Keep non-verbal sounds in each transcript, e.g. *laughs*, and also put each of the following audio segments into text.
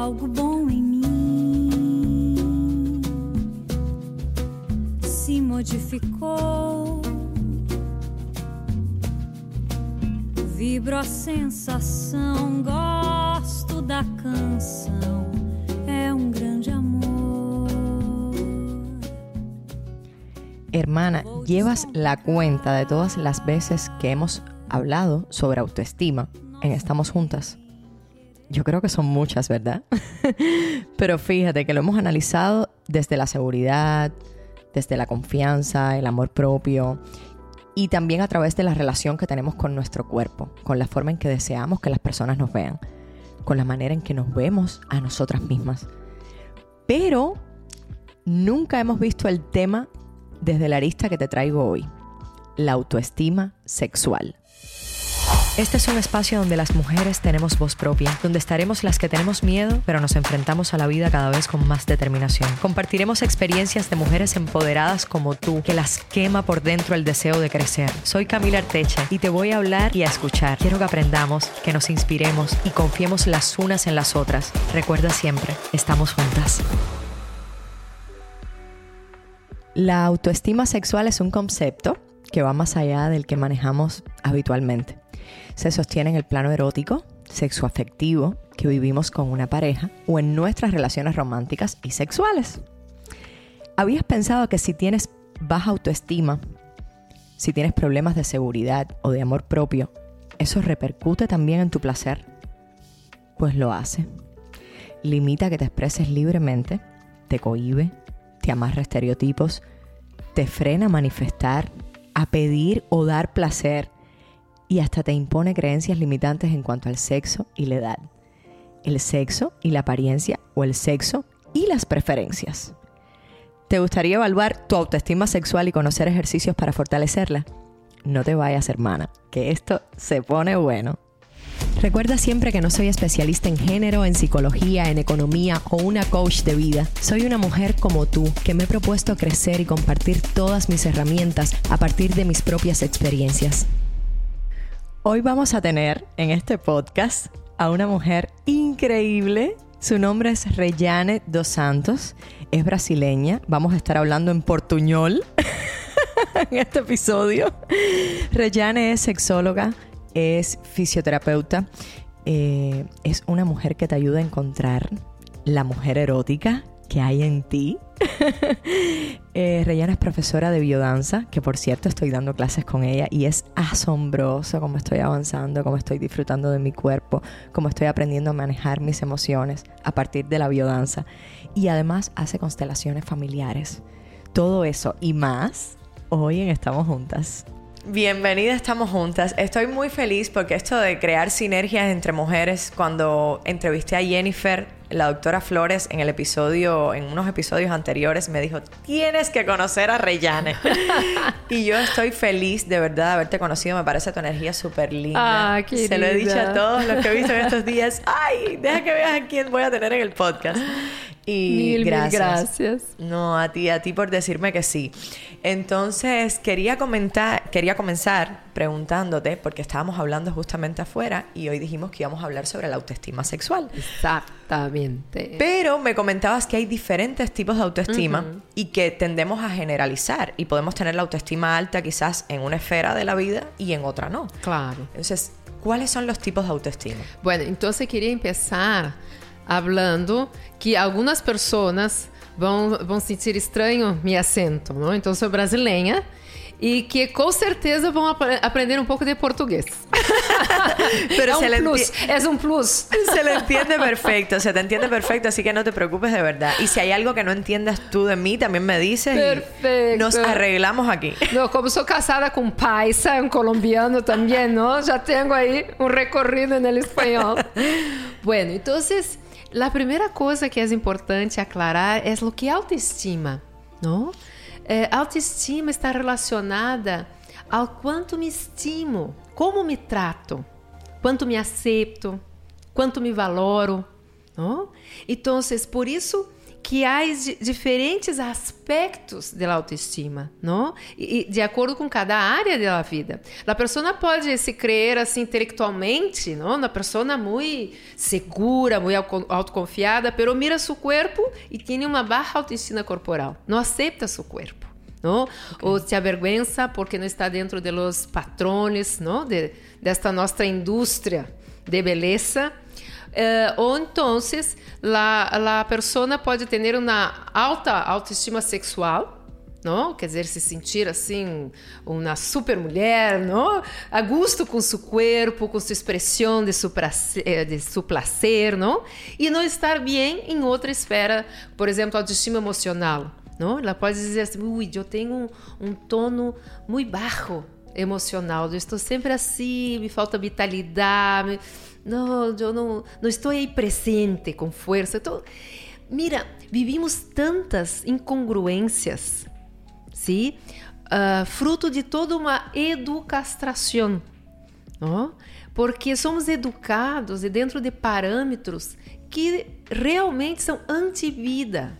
algo bom em mim se modificou. Vibro a sensação, gosto da canção. É um grande amor. Hermana, ¿llevas la cuenta de todas las veces que hemos hablado sobre autoestima en Estamos Juntas? Yo creo que son muchas, ¿verdad? *laughs* Pero fíjate que lo hemos analizado desde la seguridad, desde la confianza, el amor propio y también a través de la relación que tenemos con nuestro cuerpo, con la forma en que deseamos que las personas nos vean, con la manera en que nos vemos a nosotras mismas. Pero nunca hemos visto el tema desde la arista que te traigo hoy, la autoestima sexual. Este es un espacio donde las mujeres tenemos voz propia, donde estaremos las que tenemos miedo, pero nos enfrentamos a la vida cada vez con más determinación. Compartiremos experiencias de mujeres empoderadas como tú, que las quema por dentro el deseo de crecer. Soy Camila Arteche y te voy a hablar y a escuchar. Quiero que aprendamos, que nos inspiremos y confiemos las unas en las otras. Recuerda siempre, estamos juntas. La autoestima sexual es un concepto que va más allá del que manejamos habitualmente. Se sostiene en el plano erótico, sexoafectivo, que vivimos con una pareja o en nuestras relaciones románticas y sexuales. ¿Habías pensado que si tienes baja autoestima, si tienes problemas de seguridad o de amor propio, eso repercute también en tu placer? Pues lo hace. Limita que te expreses libremente, te cohíbe, te amarra estereotipos, te frena a manifestar, a pedir o dar placer y hasta te impone creencias limitantes en cuanto al sexo y la edad, el sexo y la apariencia o el sexo y las preferencias. ¿Te gustaría evaluar tu autoestima sexual y conocer ejercicios para fortalecerla? No te vayas, hermana, que esto se pone bueno. Recuerda siempre que no soy especialista en género, en psicología, en economía o una coach de vida. Soy una mujer como tú que me he propuesto crecer y compartir todas mis herramientas a partir de mis propias experiencias. Hoy vamos a tener en este podcast a una mujer increíble. Su nombre es Reyane dos Santos. Es brasileña. Vamos a estar hablando en portuñol *laughs* en este episodio. Reyane es sexóloga, es fisioterapeuta, eh, es una mujer que te ayuda a encontrar la mujer erótica que hay en ti. *laughs* eh, Reyana es profesora de biodanza, que por cierto estoy dando clases con ella y es asombroso cómo estoy avanzando, cómo estoy disfrutando de mi cuerpo, cómo estoy aprendiendo a manejar mis emociones a partir de la biodanza. Y además hace constelaciones familiares. Todo eso y más hoy en Estamos Juntas. Bienvenida, estamos juntas. Estoy muy feliz porque esto de crear sinergias entre mujeres, cuando entrevisté a Jennifer, la doctora Flores, en el episodio, en unos episodios anteriores, me dijo, tienes que conocer a Reyane. *laughs* y yo estoy feliz de verdad de haberte conocido. Me parece tu energía súper linda. Ah, Se lo he dicho a todos los que he visto en estos días. Ay, deja que veas a quién voy a tener en el podcast. Y Mil, mil gracias. gracias. No, a ti, a ti por decirme que sí. Entonces, quería comentar, quería comenzar preguntándote, porque estábamos hablando justamente afuera y hoy dijimos que íbamos a hablar sobre la autoestima sexual. Exactamente. Pero me comentabas que hay diferentes tipos de autoestima y que tendemos a generalizar y podemos tener la autoestima alta quizás en una esfera de la vida y en otra no. Claro. Entonces, ¿cuáles son los tipos de autoestima? Bueno, entonces quería empezar hablando que algunas personas vão, vão sentir estranho meu acento, não? Então, sou brasileira e que com certeza vão ap aprender um pouco de português. *laughs* Pero é se um le plus, é um plus. *laughs* Se lo entiende perfecto, se te entiende perfecto, así que no te preocupes de verdad. Y si hay algo que no entiendas tú de mí, también me dices y Perfecto. nos arreglamos aquí. Não, como sou casada um paisa, um colombiano também, não? Já tenho aí um recorrido no espanhol. *laughs* bueno, entonces, la primera cosa que es importante aclarar es lo que é autoestima, não? Eh, autoestima está relacionada ao quanto me estimo, como me trato, quanto me aceito, quanto me valoro, não? Então, por isso que há diferentes aspectos da autoestima, não? E, de acordo com cada área da vida. A pessoa pode se crer assim intelectualmente, não? Uma pessoa muito segura, muito autoconfiada, pero mira seu corpo e tem uma baixa autoestima corporal. Não aceita seu corpo. não? Okay. Ou se avergüenza porque não está dentro dos patrones, não? De, desta nossa indústria de beleza eh, ou então, a pessoa pode ter uma alta autoestima sexual, não? Quer dizer, se sentir assim, uma super mulher, não? A gosto com seu corpo, com sua expressão de seu, prazer, eh, de seu placer, não? E não estar bem em outra esfera, por exemplo, autoestima emocional, não? Ela pode dizer assim, ui, eu tenho um, um tono muito baixo emocional, eu estou sempre assim, me falta vitalidade, não, eu não, não estou aí presente com força. Então, mira, vivimos tantas incongruências, sim? Uh, fruto de toda uma educação, não? porque somos educados e dentro de parâmetros que realmente são anti-vida,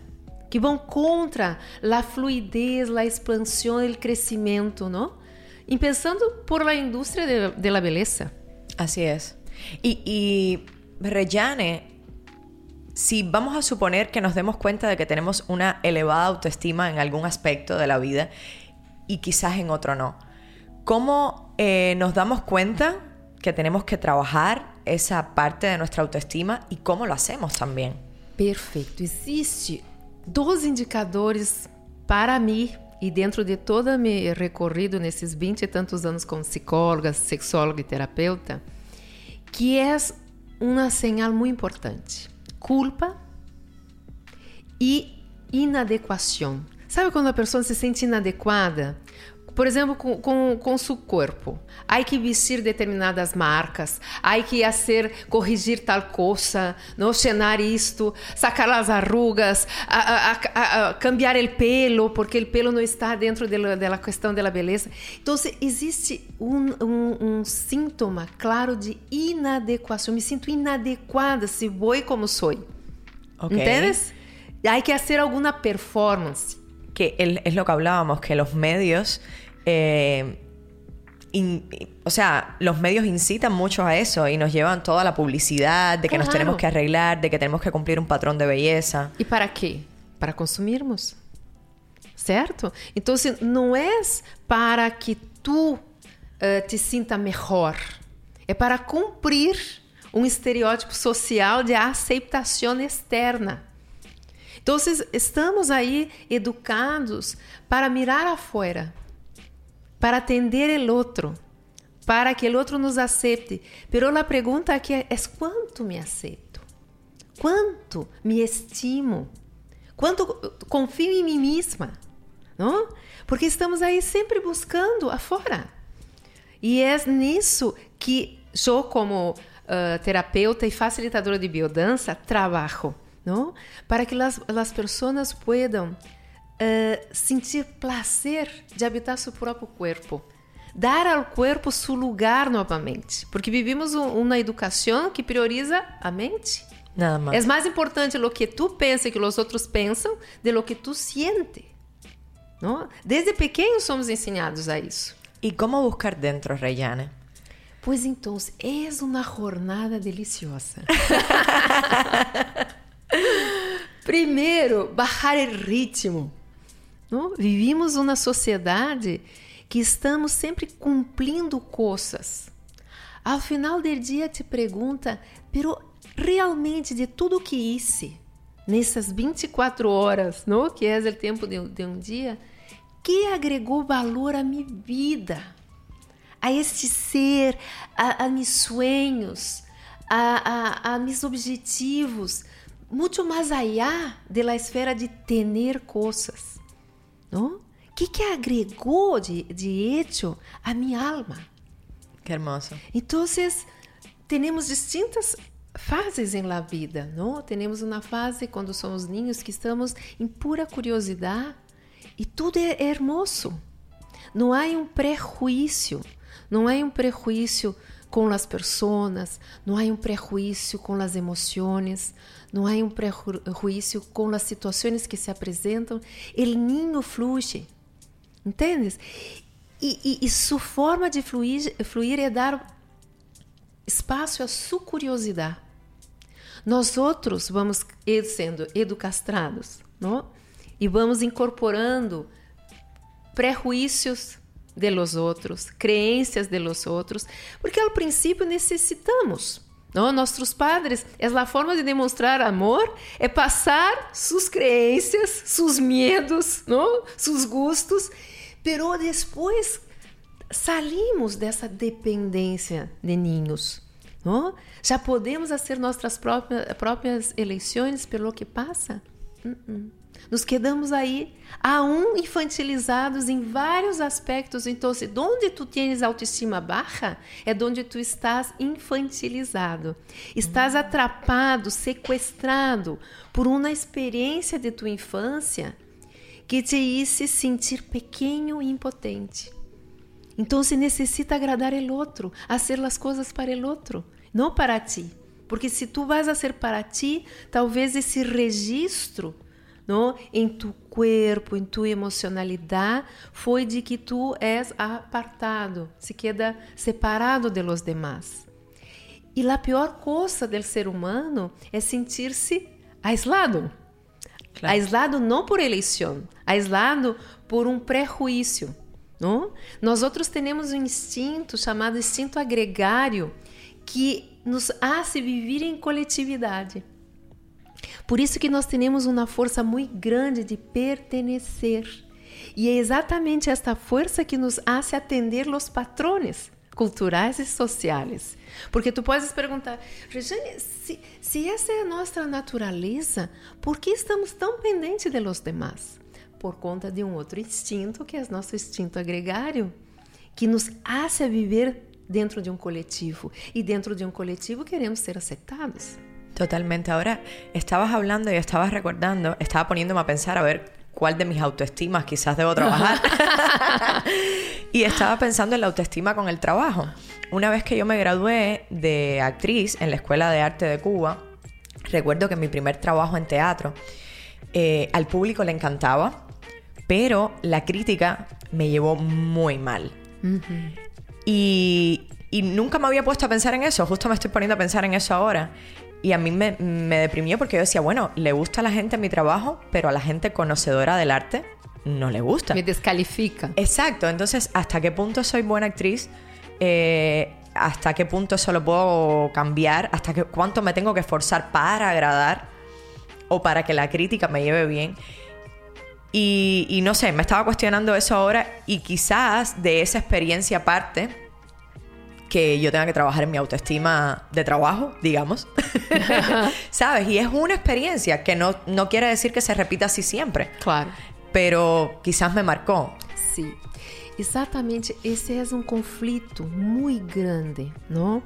que vão contra a fluidez, a expansão e o crescimento, não? E pensando por la indústria de, de la beleza. Así es. Y, y si vamos a suponer que nos demos cuenta de que tenemos una elevada autoestima en algún aspecto de la vida y quizás en otro no, ¿cómo eh, nos damos cuenta que tenemos que trabajar esa parte de nuestra autoestima y cómo lo hacemos también? Perfeito. Existe dos indicadores para mim e dentro de todo meu recorrido nesses 20 e tantos anos como psicóloga, sexóloga e terapeuta, que é uma señal muito importante. Culpa e inadequação. Sabe quando a pessoa se sente inadequada? Por exemplo, com, com, com seu corpo. Há que vestir determinadas marcas, há que fazer, corrigir tal coisa, não cenar isto, sacar as arrugas, a, a, a, cambiar o pelo, porque o pelo não está dentro da questão da beleza. Então, existe um, um, um síntoma claro de inadequação. Me sinto inadequada se vou como sou. Okay. ¿Entiendes? Hay que hacer alguna performance. Que es lo que hablábamos, que los medios eh, o sea, los medios incitan mucho a eso y nos llevan toda la publicidad de que nos tenemos que arreglar, de que tenemos que cumplir un patrón de belleza. ¿Y para qué? Para consumirmos. ¿Cierto? Entonces, no es para que tú uh, te sienta mejor. É para cumprir um estereótipo social de aceitação externa. Então, estamos aí educados para mirar afuera, para atender o outro, para que o outro nos aceite. Pero a pergunta aqui é, quanto me aceito? Quanto me estimo? Quanto confio em mim mesma? Não? Porque estamos aí sempre buscando afora. E é nisso que eu, como uh, terapeuta e facilitadora de biodança, trabalho, não? Para que as pessoas possam uh, sentir prazer de habitar seu próprio corpo. Dar ao corpo seu lugar novamente. Porque vivimos um, uma educação que prioriza a mente. Nada mais. É mais importante o que tu pensa e que os outros pensam de lo que tu siente. Não? Desde pequenos somos ensinados a isso. E como buscar dentro, Reyane? Pois então, é uma jornada deliciosa. *laughs* Primeiro, bajar o ritmo. Não? Vivimos uma sociedade que estamos sempre cumprindo coisas. Ao final do dia te pergunta, pero realmente de tudo que hice nessas 24 horas, não? que é o tempo de, de um dia, que agregou valor à minha vida, a este ser, a, a meus sonhos, a, a, a meus objetivos, muito mais allá de la esfera de ter coisas. ¿No? ¿Qué, qué agregó de, de hecho a mi alma? Qué hermoso. Entonces, tenemos distintas fases em la vida, não? Temos uma fase quando somos ninhos que estamos em pura curiosidade e tudo é, hermoso. Não há um prejuízo, não há um prejuízo com as pessoas, não há um prejuízo com as emoções, não há um prejuízo com as situações que se apresentam. O ninho flui, entendes? E, e, e sua forma de fluir, fluir é dar espaço à sua curiosidade. Nós outros vamos sendo educastrados, não? E vamos incorporando prejuízos de los outros, crenças de los outros, porque ao princípio necessitamos. Não? Nossos padres, é a forma de demonstrar amor, é passar suas crenças, seus medos, não? seus gostos, pero depois salimos dessa dependência de ninhos. Não? Já podemos fazer nossas próprias, próprias eleições pelo que passa? Uh -uh. Nos quedamos aí, aún infantilizados em vários aspectos. Então, se onde tu tens autoestima baixa, é onde tu estás infantilizado. Estás atrapado, sequestrado por uma experiência de tua infância que te hice sentir pequeno e impotente. Então, se necessita agradar o outro, fazer as coisas para o outro, não para ti. Porque se tu vais a ser para ti, talvez esse registro no? em tu corpo, em tua emocionalidade, foi de que tu és apartado, se queda separado de los demás. E a pior coisa do ser humano é sentir-se aislado. Claro. Aislado não por eleição, aislado por um prejuízo. Não? Nós outros temos um instinto chamado instinto agregário que nos hace viver em coletividade. Por isso que nós temos uma força muito grande de pertencer. E é exatamente esta força que nos hace atender os patrones culturais e sociais. Porque tu podes perguntar, Regiane, se, se essa é a nossa natureza, por que estamos tão pendentes de los demás? Por conta de um outro instinto, que é o nosso instinto agregário, que nos hace viver dentro de um coletivo. E dentro de um coletivo queremos ser aceitados. Totalmente. Ahora estabas hablando y estabas recordando, estaba poniéndome a pensar a ver cuál de mis autoestimas quizás debo trabajar. *laughs* y estaba pensando en la autoestima con el trabajo. Una vez que yo me gradué de actriz en la Escuela de Arte de Cuba, recuerdo que mi primer trabajo en teatro eh, al público le encantaba, pero la crítica me llevó muy mal. y, y nunca me había puesto a pensar en eso, justo me estoy poniendo a pensar en eso ahora. Y a mí me, me, deprimió porque yo decía, bueno, le gusta a la gente mi trabajo, pero a la gente conocedora del arte no le gusta. Me descalifica. Exacto, entonces, ¿hasta qué punto soy buena actriz? Eh, ¿Hasta qué punto eso lo puedo cambiar? ¿Hasta qué, cuánto me tengo que esforzar para agradar? ¿O para que la crítica me lleve bien? Y, y no sé, me estaba cuestionando eso ahora y quizás de esa experiencia aparte que yo tenga que trabajar en mi autoestima de trabajo, digamos. *laughs* *laughs* ¿Sabes? Y es una experiencia que no, no quiere decir que se repita así siempre. Claro. Pero quizás me marcó. Sí. Exatamente, esse é um conflito muito grande, não?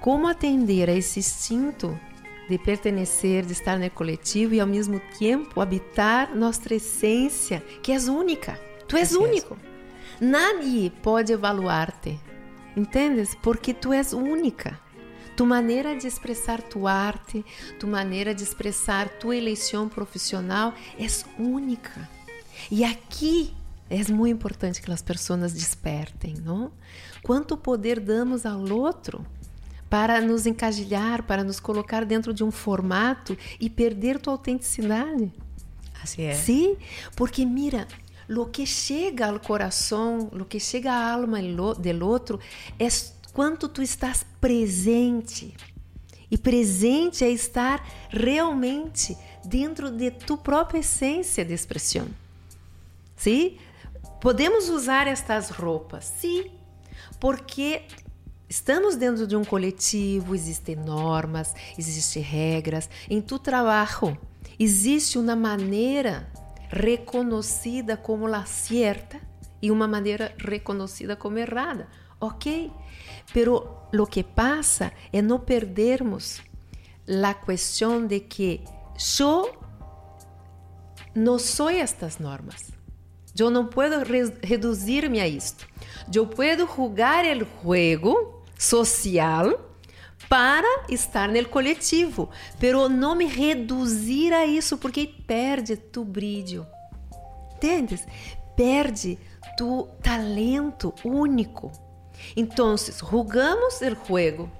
Como atender a esse instinto de pertencer, de estar no coletivo e ao mesmo tempo habitar nossa essência, que és única. Tu és único. Nadie pode evaluar-te. Entendes? Porque tu és única. Tu maneira de expressar tua arte, tu maneira de expressar tua eleição profissional é única. E aqui é muito importante que as pessoas despertem, não? Quanto poder damos ao outro para nos encajilhar, para nos colocar dentro de um formato e perder tua autenticidade? Assim é. Sim, porque mira, lo que chega ao coração, lo que chega à alma del outro é quanto tu estás presente. E presente é estar realmente dentro de tu própria essência de expressão. Sim? Podemos usar estas roupas, sim, porque estamos dentro de um coletivo, existem normas, existem regras. Em tu trabalho, existe uma maneira reconhecida como la cierta e uma maneira reconhecida como errada. Ok, pero lo que pasa é não perdermos la questão de que eu não sou estas normas. Eu não posso re reduzir-me a isto. Eu posso jogar o jogo social para estar no coletivo, pero não me reduzir a isso porque perde tu brilho. Entendes? Perde tu talento único. Então, jugamos o jogo,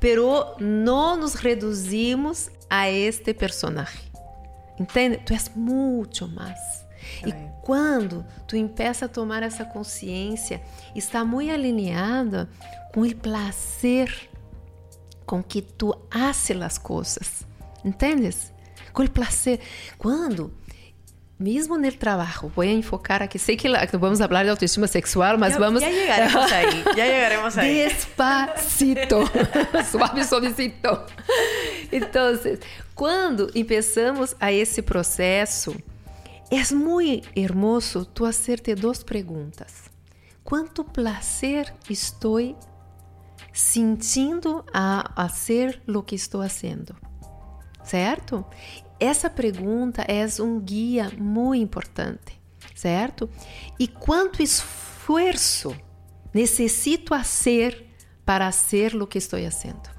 pero não nos reduzimos a este personagem. Entende? Tu és muito mais. E quando tu empieza a tomar essa consciência, está muito alinhada com o prazer com que tu haces as coisas. Entendes? Com o prazer. Quando mesmo no trabalho, vou enfocar aqui, sei que vamos falar de autoestima sexual, mas ya, vamos... Ya llegaremos ahí, ya llegaremos ahí. Despacito, *laughs* suave, suavecito. Então, quando começamos a esse processo, é muito hermoso tu hacerte duas perguntas. Quanto prazer estou sentindo a fazer o que estou fazendo? Certo? Essa pergunta é um guia muito importante, certo? E quanto esforço necessito fazer para ser o que estou fazendo?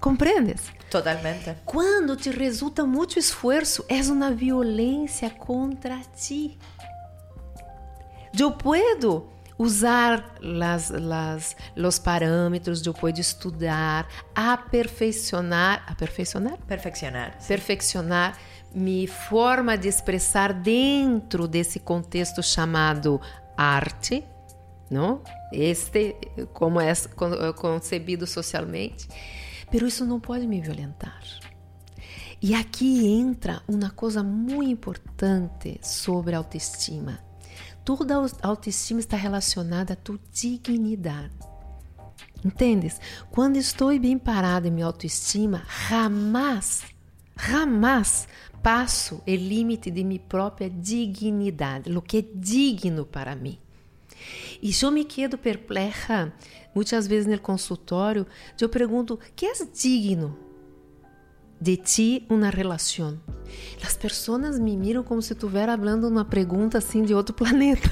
Compreendes? Totalmente. Quando te resulta muito esforço, é uma violência contra ti. Eu posso usar las, las, los parâmetros, eu posso estudar, aperfeiçoar, aperfeiçoar? Perfeccionar. Sí. Perfeccionar minha forma de expressar dentro desse contexto chamado arte, não? Este, como é concebido socialmente. Pero isso não pode me violentar. E aqui entra uma coisa muito importante sobre autoestima toda autoestima está relacionada à tua dignidade. Entendes? Quando estou bem parada em minha autoestima, jamais, jamais passo o limite de minha própria dignidade, o que é digno para mim. E eu me quedo perplexa, muitas vezes no consultório, eu pergunto: que é digno de ti uma relação? As pessoas me miram como se estivesse falando uma pergunta assim de outro *laughs* planeta.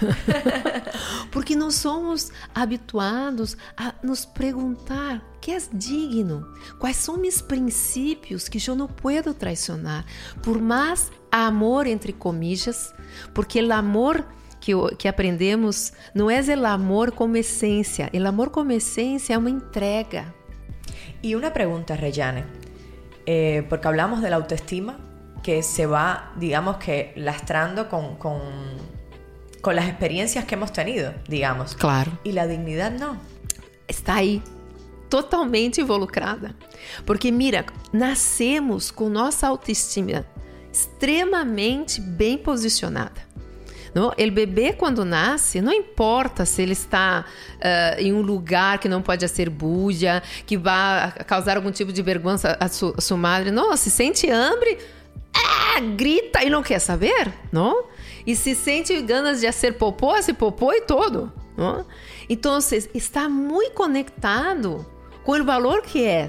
Porque não somos habituados a nos perguntar que é digno, quais são meus princípios que eu não posso traicionar, por mais amor entre comillas, porque o amor que, que aprendemos não é o amor como essência, o amor como essência é uma entrega. E uma pergunta, Rejane, eh, porque hablamos de la autoestima, que se va, digamos que, lastrando con, con, con, las experiencias que hemos tenido, digamos. Claro. Y la dignidad no. Está aí, totalmente involucrada. Porque, mira, nascemos com nossa autoestima extremamente bem posicionada. Não? O bebê, quando nasce, não importa se ele está uh, em um lugar que não pode ser buja, que vai causar algum tipo de vergonha à sua, à sua madre. Não, se sente hambre, ah, grita e não quer saber, não? E se sente ganas de ser popô, se popô e todo, não? Então, está muito conectado com o valor que é.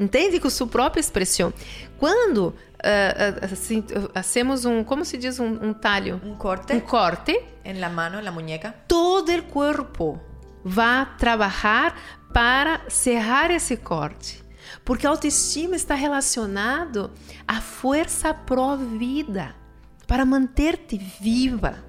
Entende? Com sua própria expressão. Quando uh, assim, hacemos um, como se diz, um, um talho? Um corte. Um corte. En la mano, en la muñeca. Todo o corpo vai trabalhar para cerrar esse corte. Porque a autoestima está relacionado à força pró-vida, para manter-te viva.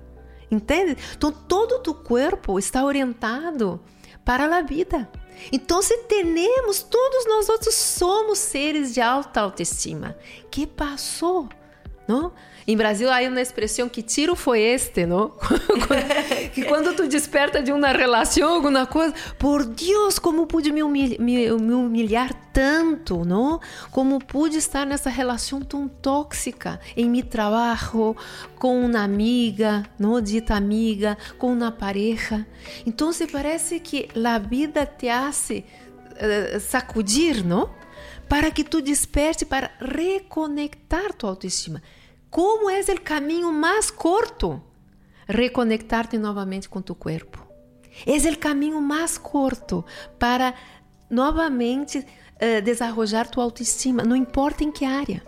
Entende? Então, todo o teu corpo está orientado para a vida. Então, se temos, todos nós outros somos seres de alta autoestima. Que passou? Não? Em Brasil há uma expressão que tiro foi este, não? *laughs* *laughs* que quando tu desperta de uma relação, alguma coisa, por Deus, como pude me, humilhar, me, me humilhar tanto, não? Como pude estar nessa relação tão tóxica em meu trabalho, com uma amiga, não dita amiga, com uma pareja. Então, se parece que a vida te hace uh, sacudir, não? Para que tu desperte para reconectar tua autoestima. Como é o caminho mais curto? Reconectar-te novamente com tu corpo. É o caminho mais curto para novamente uh, desenvolver tua autoestima, não importa em que área.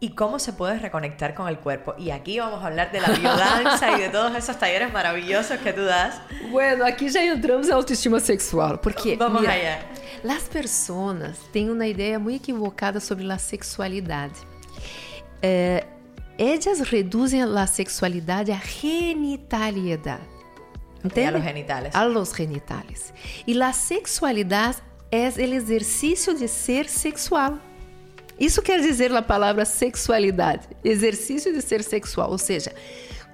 y cómo se puede reconectar con el cuerpo. Y aquí vamos a hablar de la biodanza y de todos esos talleres maravillosos que tú das. Bueno, aquí já entramos em autoestima sexual, porque Vamos mira, allá. as pessoas têm uma ideia muito equivocada sobre a sexualidade. É, elas reduzem a sexualidade à a los genitales. A los genitales. E a sexualidade é o exercício de ser sexual. Isso quer dizer a palavra sexualidade, exercício de ser sexual, ou seja,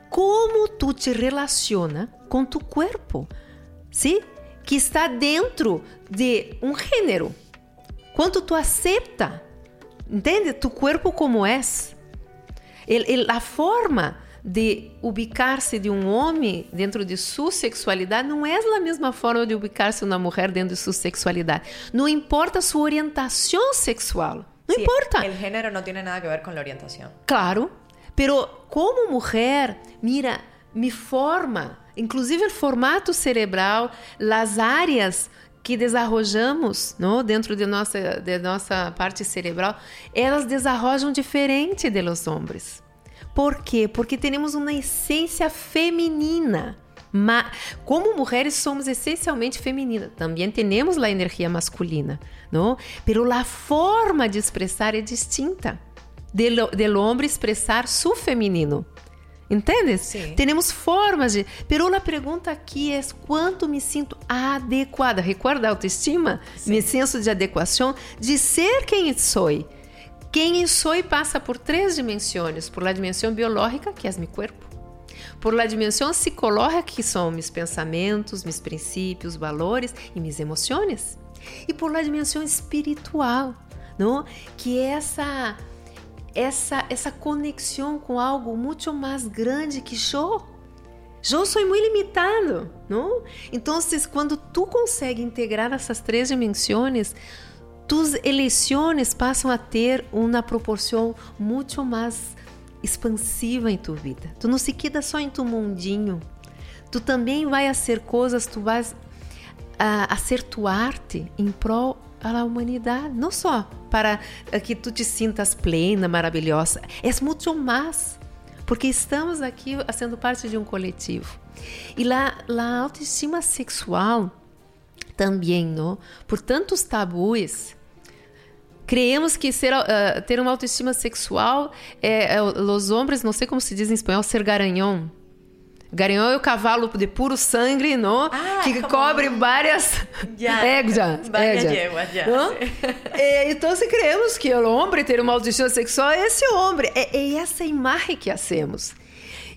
como tu te relaciona com tu corpo, sim? Que está dentro de um gênero. Quanto tu aceita, entende? Tu corpo como és. El, el, a forma de ubicar-se de um homem dentro de sua sexualidade não é a mesma forma de ubicar-se uma mulher dentro de sua sexualidade. Não importa sua orientação sexual. Não Sí, importa. El género no tiene nada que ver con la orientación. Claro, pero como mulher, mira, me forma, inclusive o formato cerebral, as áreas que desarrojamos não, dentro de nossa, de nossa parte cerebral, elas desarrojam diferente de los homens. Por quê? Porque temos uma essência feminina. Ma como mulheres somos essencialmente femininas. Também temos a energia masculina, não? Pero a forma de expressar é distinta. Del homem expressar su feminino. Entendes? Sim. Temos formas de. Pero a pergunta aqui é quanto me sinto adequada. Recorda a autoestima? Me senso de adequação de ser quem sou. Quem sou passa por três dimensões: por la dimensão biológica, que é meu corpo, por la dimensão psicológica, que são meus pensamentos, meus princípios, valores e minhas emoções, e por la dimensão espiritual, não? que é essa essa essa conexão com algo muito mais grande que eu. Eu sou muito limitado, não? Então, quando tu consegue integrar essas três dimensões, tus eleições passam a ter uma proporção muito mais expansiva em tua vida. Tu não se queda só em tu mundinho. Tu também vai a ser coisas, tu vais a, a ser tu arte em prol à humanidade, não só para que tu te sintas plena, maravilhosa, é muito mais, porque estamos aqui sendo parte de um coletivo. E lá, a autoestima sexual também, não? Por tantos tabus, creemos que ser, uh, ter uma autoestima sexual é, é, os homens, não sei como se diz em espanhol, ser garanhão. Garanhão é o cavalo de puro sangue, não? Ah, que cobre várias *laughs* éguas. *laughs* então, se creemos que o homem ter uma autoestima sexual é esse homem. É, é essa imagem que hacemos.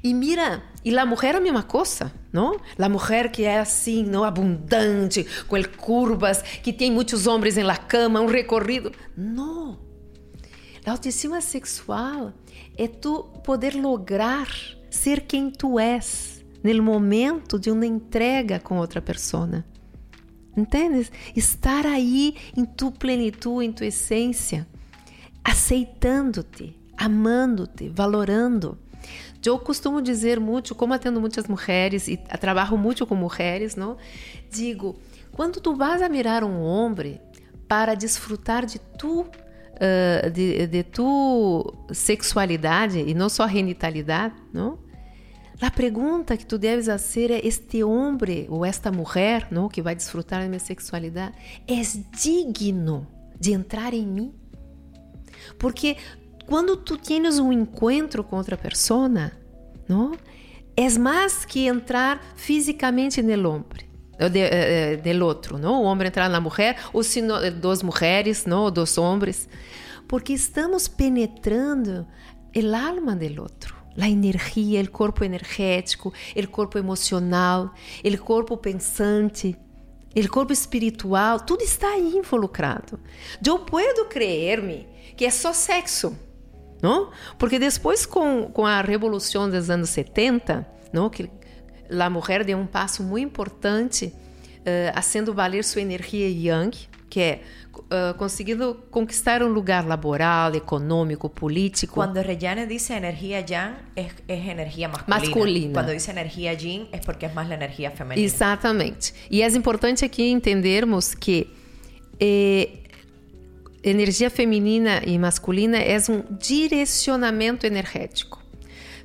E mira, e a mulher é a mesma coisa, não? A mulher que é assim, não abundante, com curvas, que tem muitos homens na cama, um recorrido. Não. A autoestima sexual é tu poder lograr ser quem tu és no momento de uma entrega com outra pessoa. Entendes? Estar aí em tu plenitude, em tua essência, aceitando-te, amando-te, valorando. Eu costumo dizer muito, como atendo muitas mulheres e trabalho muito com mulheres, não? Digo, quando tu vas a mirar um homem para desfrutar de tu uh, de, de tu sexualidade e não só genitalidade, não? A pergunta que tu deves fazer é: este homem ou esta mulher, não, que vai desfrutar da minha sexualidade, é digno de entrar em mim? Porque quando tu tens um encontro com outra pessoa, não, é mais que entrar fisicamente no homem. De, eh, del outro, não? O homem entrar na mulher, ou se dos mulheres, não? Dos homens, porque estamos penetrando o alma del outro a energia, o corpo energético, o corpo emocional, o corpo pensante, o corpo espiritual, tudo está aí involucrado. Eu posso crer-me que é só sexo, não? Porque depois com, com a revolução dos anos 70, não? que a mulher deu um passo muito importante, uh, valer sua energia yang, que é uh, conseguindo conquistar um lugar laboral, econômico, político. Cuando Reyane dice energía yang, es, es energía masculina. Masculina. Cuando dice energía yin, es porque es más la energía femenina. Exatamente. E é importante aqui entendermos que eh, energia feminina e masculina é um direcionamento energético.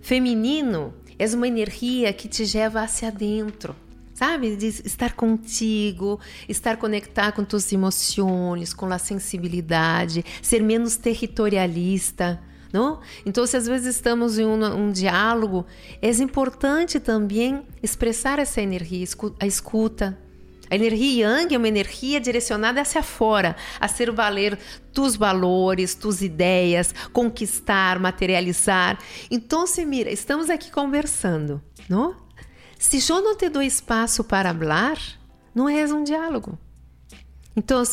Feminino é uma energia que te leva hacia dentro, sabe? De estar contigo, estar conectado com tuas emoções, com a sensibilidade, ser menos territorialista. Não? Então, se às vezes estamos em um, um diálogo, é importante também expressar essa energia, a escuta, a energia yang é uma energia direcionada hacia fora, a ser valer tus valores, tus ideias, conquistar, materializar. Então, se mira, estamos aqui conversando, não? Se eu não te dou espaço para falar, não é um diálogo. Então,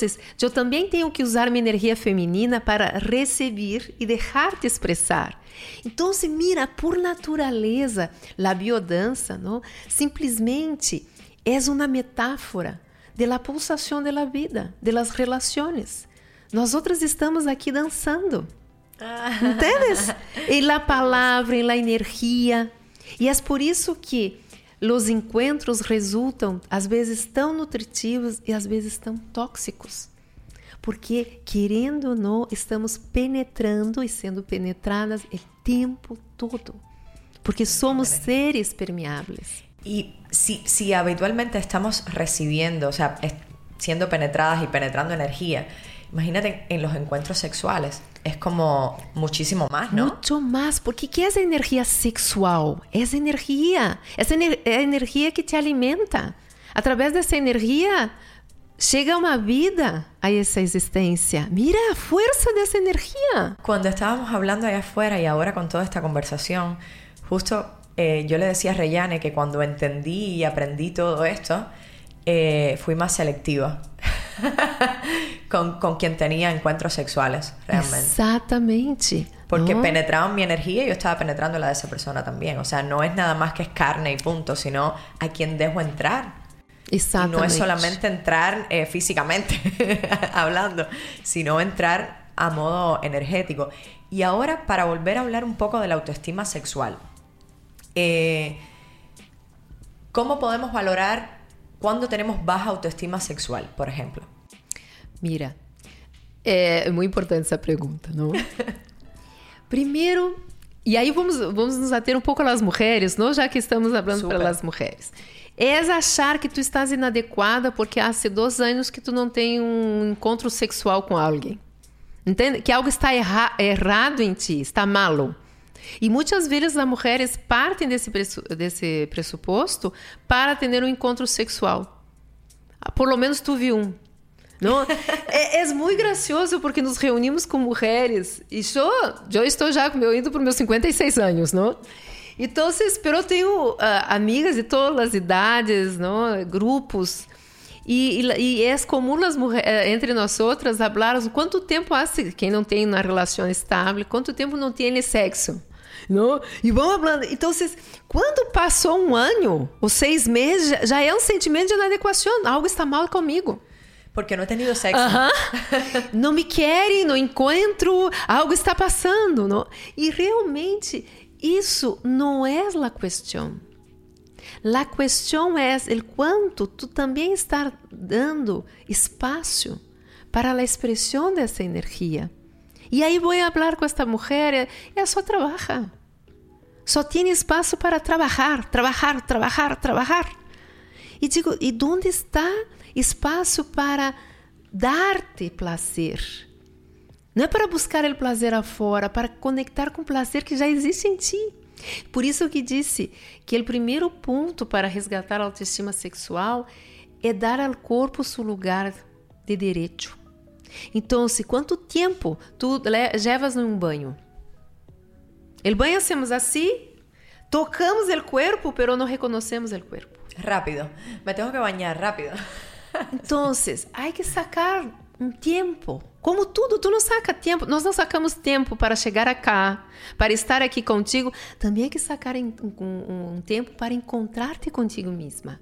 eu também tenho que usar minha energia feminina para receber e deixar-te expressar. Então, mira, por natureza, a biodança, não? simplesmente é uma metáfora da pulsação da vida, das relações. Nós outras estamos aqui dançando. Ah. Entendes? Em a palavra, em la energia. E é por isso que os encontros resultam, às vezes, tão nutritivos e às vezes tão tóxicos. Porque, querendo ou não, estamos penetrando e sendo penetradas o tempo todo. Porque somos seres permeáveis. Y si, si habitualmente estamos recibiendo, o sea, siendo penetradas y penetrando energía, imagínate en los encuentros sexuales. Es como muchísimo más, ¿no? Mucho más, porque ¿qué es energía sexual? Es energía, es ener energía que te alimenta. A través de esa energía llega una vida a esa existencia. Mira la fuerza de esa energía. Cuando estábamos hablando allá afuera y ahora con toda esta conversación, justo eh, yo le decía a Reyane que cuando entendí y aprendí todo esto, eh, fui más selectiva *laughs* con, con, quien tenía encuentros sexuales, realmente. Exactamente. Porque penetraban mi energía y yo estaba penetrando la de esa persona también. O sea, no es nada más que es carne y punto, sino a quien dejo entrar. Exactamente. Y no es solamente entrar eh, físicamente *laughs* hablando, sino entrar a modo energético. Y ahora, para volver a hablar un poco de la autoestima sexual. Eh, ¿Cómo podemos valorar cuando tenemos baja autoestima sexual, por ejemplo? Mira, é muito importante essa pergunta, não? *laughs* Primeiro, e aí vamos, vamos nos ater um pouco às mulheres, não? já que estamos falando para as mulheres. É achar que tu estás inadequada porque há dois anos que tu não tem um encontro sexual com alguém. Entende? Que algo está erra errado em ti, está malo. E muitas vezes as mulheres partem desse, desse pressuposto para ter um encontro sexual. Por lo menos tu viu um. É, é, muito gracioso porque nos reunimos com mulheres e eu, eu estou já eu indo para meus 56 anos, não? Então, pero tenho uh, amigas de todas as idades, não? grupos. E, e, e é comum eh, entre nós outras falar quanto tempo há quem não tem uma relação estável, quanto tempo não tem sexo. Não? E vamos falando. Então, quando passou um ano ou seis meses, já é um sentimento de inadequação. Algo está mal comigo. Porque não tenho sexo. Uh *laughs* -huh. não me querem, não encontro, algo está passando. Não? E realmente, isso não é a questão. A questão é o quanto tu também está dando espaço para a expressão dessa energia. E aí vou falar com esta mulher, ela só trabalha. Só tem espaço para trabalhar, trabalhar, trabalhar, trabalhar. E digo, e onde está espaço para dar-te prazer? Não é para buscar o prazer afora, para conectar com o prazer que já existe em ti. Por isso que disse que o primeiro ponto para resgatar a autoestima sexual é dar ao corpo seu lugar de direito. Então, se quanto tempo tu levas num banho? El banho hacemos assim, tocamos o corpo, pero não reconhecemos o corpo. Rápido, me tenho que bañar rápido. *laughs* Então, há que sacar um tempo. Como tudo, tu não saca tempo. Nós não sacamos tempo para chegar acá, para estar aqui contigo. Também há que sacar um, um, um tempo para encontrar-te contigo mesma.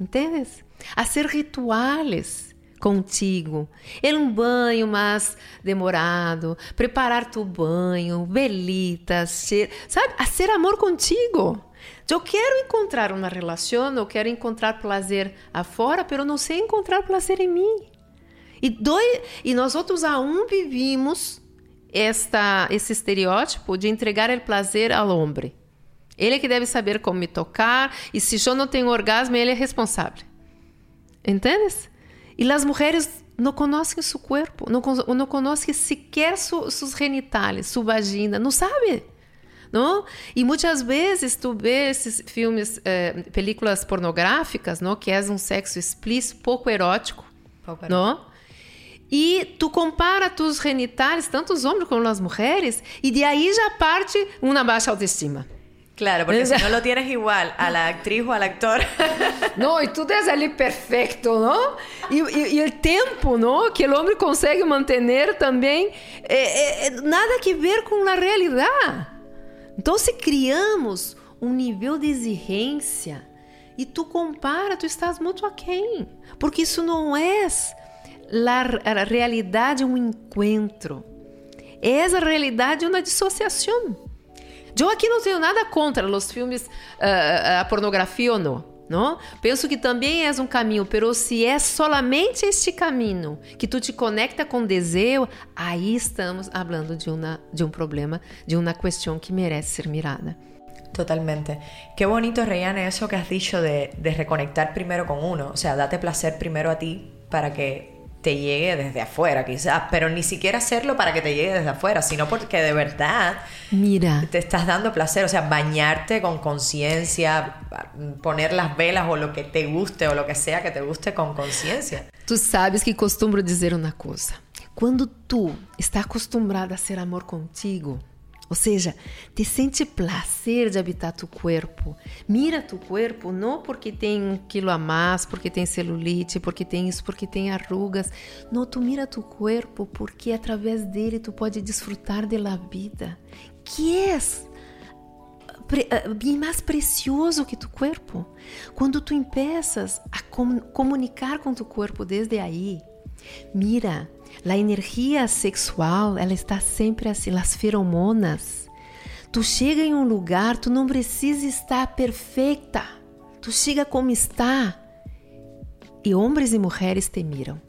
Entendes? Hacer rituales contigo. Em um banho mais demorado, preparar tu banho, velitas, sabe? A ser amor contigo. Eu quero encontrar uma relação, eu quero encontrar prazer afora, mas não sei encontrar prazer em mim. E, dois, e nós outros aún vivimos esta, esse estereótipo de entregar o prazer ao homem. Ele é que deve saber como me tocar, e se eu não tenho orgasmo, ele é responsável. Entendes? E as mulheres não conhecem seu corpo, não, não conhecem sequer seus genitales, sua vagina, não sabe. Não? E muitas vezes tu vê esses filmes, eh, películas pornográficas, não? que é um sexo explícito, pouco erótico, pouco não? E tu compara tus genitales, tanto os homens como as mulheres, e de aí já parte uma baixa autoestima. Claro, porque si no lo tienes igual a la actriz o al actor. No, y tú es ali perfecto, ¿no? Y, y, y, el tiempo, ¿no? Que el hombre consegue mantener también, eh, eh, nada que ver com a realidade. Então, se criamos um nível de exigência e tu compara, tu estás muito aquém. Porque isso não é a realidade um encontro. É a realidade uma dissociação. Eu aqui não tenho nada contra os filmes, uh, a pornografia ou não. Não? Penso que também é um caminho, pero se é solamente este caminho que tu te conecta com desejo, aí estamos falando de, uma, de um problema, de uma questão que merece ser mirada. Totalmente. Qué bonito, Reyane, eso que has dicho de, de reconectar primero con uno. O sea, date placer primero a ti para que te llegue desde afuera, quizás, pero ni siquiera hacerlo para que te llegue desde afuera, sino porque de verdad Mira. te estás dando placer, o sea, bañarte con conciencia, poner las velas o lo que te guste o lo que sea que te guste con conciencia. Tú sabes que costumbro dizer uma coisa. Quando tu está acostumbrada a ser amor contigo, ou seja, te sente prazer de habitar tu corpo. Mira tu corpo não porque tem um quilo a mais, porque tem celulite, porque tem isso, porque tem arrugas. Não, tu mira tu corpo porque através dele tu pode desfrutar da vida, que é bem mais precioso que tu corpo. Quando tu empeças a com comunicar com tu corpo desde aí, mira, a energia sexual, ela está sempre assim, as feromonas. Tu chega em um lugar, tu não precisa estar perfeita. Tu chega como está. E homens e mulheres te miram.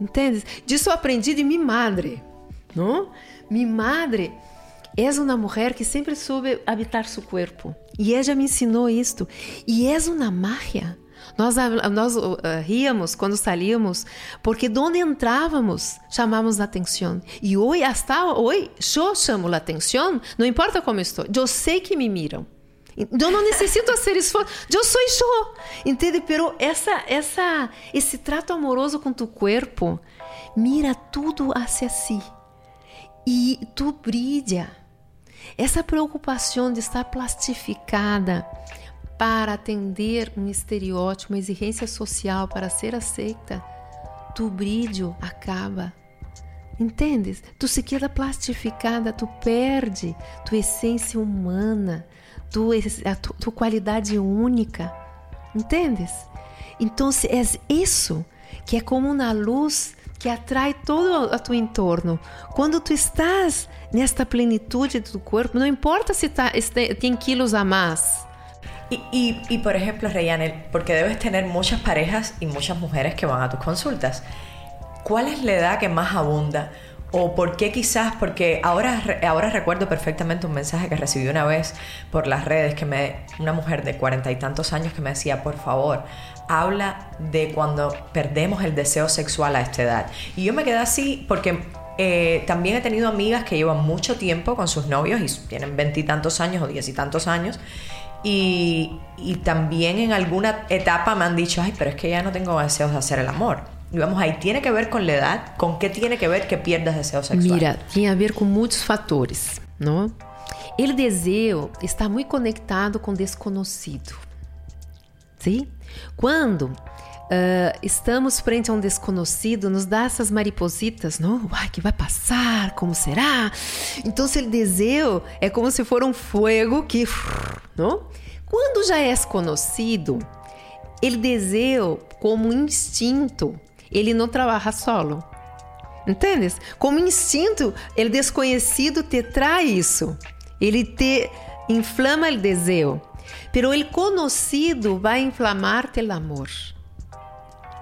Entendes? Disso eu aprendi de minha madre, não? Minha madre é uma mulher que sempre soube habitar seu corpo. E ela me ensinou isto. E é uma mágia. Nós, nós uh, ríamos quando salíamos, porque onde entrávamos chamávamos a atenção. E hoje, hasta hoje, eu chamo a atenção, não importa como estou, eu sei que me miram. Eu não necessito fazer esforço. Eu sou eu. Entende? Pero essa, essa, esse trato amoroso com tu corpo mira tudo hacia si. E tu brilha. Essa preocupação de estar plastificada para atender um estereótipo, uma exigência social para ser aceita, tu brilho acaba. Entendes? Tu se queda plastificada, tu perde tua essência humana, tua, a tua, qualidade única. Entendes? Então é isso que é como uma luz que atrai todo a tu entorno. Quando tu estás nesta plenitude do corpo, não importa se, tá, tem quilos a mais, Y, por ejemplo, Reyanel, porque debes tener muchas parejas y muchas mujeres que van a tus consultas, ¿cuál es la edad que más abunda? ¿O por qué quizás? Porque ahora, ahora recuerdo perfectamente un mensaje que recibí una vez por las redes, que me, una mujer de cuarenta y tantos años que me decía, por favor, habla de cuando perdemos el deseo sexual a esta edad. Y yo me quedé así porque eh, también he tenido amigas que llevan mucho tiempo con sus novios y tienen veintitantos años o diez y tantos años y, también en alguna etapa me han dicho, ay, pero es que ya no tengo deseos de hacer el amor. Y vamos, ahí tiene que ver con la edad, con qué tiene que ver que pierdas deseo sexual. Mira, tiene a ver con muchos fatores, ¿no? El deseo está muy conectado com desconhecido. Sim? Quando uh, estamos frente a um desconhecido, nos dá essas maripositas, não? Uai, que vai passar? Como será? Então, o desejo é como se for um fogo que, não? Quando já és conhecido, ele desejo como instinto, ele não trabalha solo. Entendes? Como instinto, ele desconhecido te traz isso. Ele te inflama o desejo. Pero ele conhecido vai inflamar-te o amor.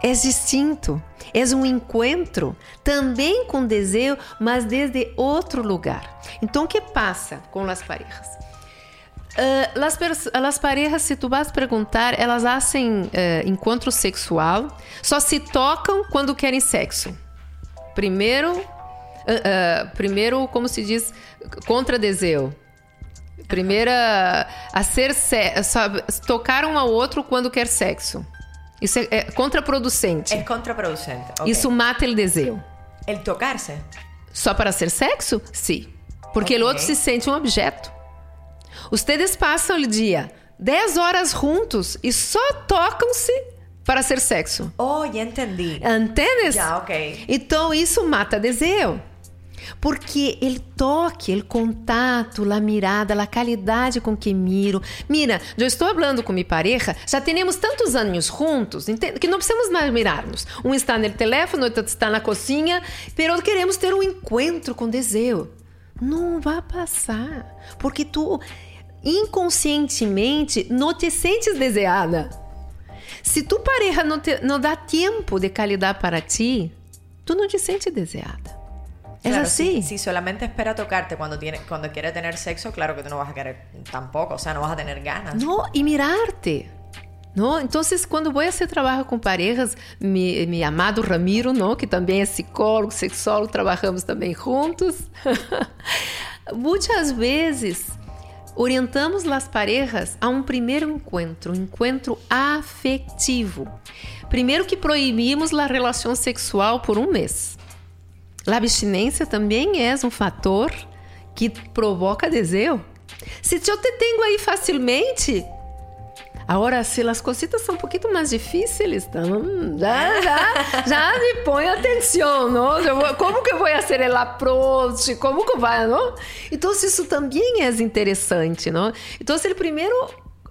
É distinto. É um encontro também com desejo, mas desde outro lugar. Então, o que passa com as parejas? Uh, las, las parejas, se tu vas perguntar, elas fazem uh, encontro sexual, só se tocam quando querem sexo. Primeiro, uh, primeiro, como se diz, contra desejo. Primeira, a ser tocar um ao outro quando quer sexo. Isso é, é contraproducente. É contraproducente. Okay. Isso mata o desejo. El tocar-se? Só para ser sexo? Sim. Porque okay. o outro se sente um objeto. Ustedes passam o dia 10 horas juntos e só tocam-se para ser sexo. Oh, já entendi. Entendes? Já, ok. Então isso mata desejo. Porque o toque, o contato, a mirada, a qualidade com que miro. Mira, eu estou falando com minha pareja, já temos tantos anos juntos, que não precisamos mais mirarmos. Um está no telefone, outro está na cozinha, mas queremos ter um encontro com desejo. Não vai passar, porque tu inconscientemente não te sentes desejada. Se tu pareja não, te, não dá tempo de qualidade para ti, tu não te sentes desejada. Es claro, así. Si, si, solamente espera tocarte cuando, tiene, cuando quiere tener sexo, claro que tú no vas a querer tampoco, o sea, no vas a tener ganas. No, y mirarte. ¿no? Entonces, cuando voy a hacer trabajo con parejas, mi, mi amado Ramiro, ¿no? que também é psicólogo, sexólogo, trabajamos também juntos, *laughs* muitas vezes orientamos as parejas a um primeiro encontro, um encontro afetivo. Primeiro que proibimos a relação sexual por um mês. A abstinência também é um fator que provoca desejo. Se eu te tenho aí facilmente, Agora, se as cositas são um pouquinho mais difíceis, então já, já, já me põe atenção, não? Como que eu vou fazer o approach? Como que vai, não? Então, isso também é interessante, não? Então, o primeiro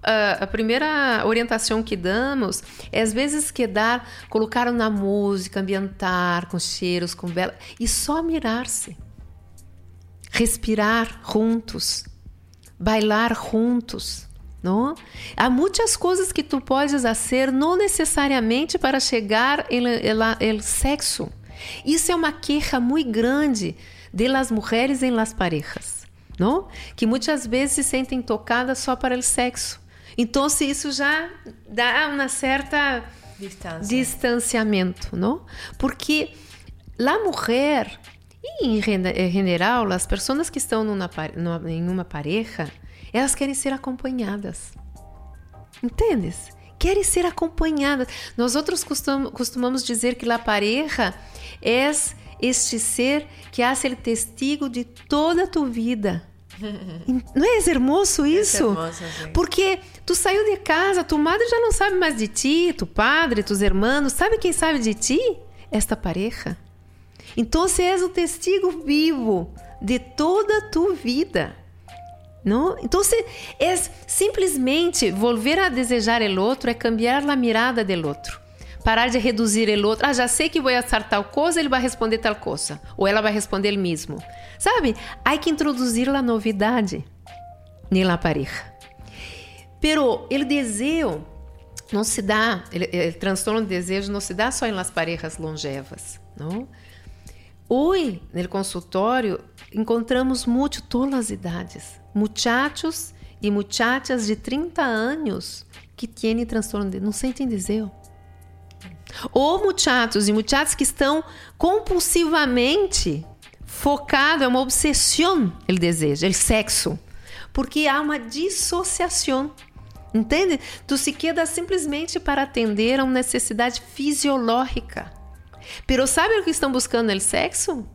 a primeira orientação que damos é às vezes que dar, colocar na música, ambientar com cheiros, com vela e só mirar-se. Respirar juntos, bailar juntos. Não? Há muitas coisas que tu podes fazer, não necessariamente para chegar ao sexo. Isso é uma queixa muito grande de las mulheres em las parejas, não? Que muitas vezes se sentem tocadas só para o sexo. Então, se isso já dá uma certa Distância. distanciamento, não? Porque a mulher e em geral as pessoas que estão numa, em uma pareja elas querem ser acompanhadas. Entendes? Querem ser acompanhadas. Nós outros costum, costumamos dizer que a pareja é este ser que hace o testigo de toda a tua vida. *laughs* Não é hermoso isso? É hermoso, Porque tu saiu de casa, tua madre já não sabe mais de ti, tu padre, tus irmãos, sabe quem sabe de ti? Esta pareja. Então, és o testigo vivo de toda a tua vida. Não? Então, é simplesmente volver a desejar o outro é cambiar a mirada do outro. Parar de reduzir o outro. Ah, já sei que vou fazer tal coisa, ele vai responder tal coisa. Ou ela vai responder ele mesmo. Sabe? Há que introduzir a novidade na pareja. Pero o desejo não se dá, o transtorno de desejo não se dá só em las parejas longevas, não? Hoje, no consultório, encontramos muito todas as idades muchachos e muchachas de 30 anos que têm transtorno de não sentem desejo. Ou muchachos e muchachas que estão compulsivamente focados, é uma obsessão o desejo, o sexo, porque há uma dissociação. Entende? Tu se queda simplesmente para atender a uma necessidade fisiológica. Pero sabe o que estão buscando no sexo?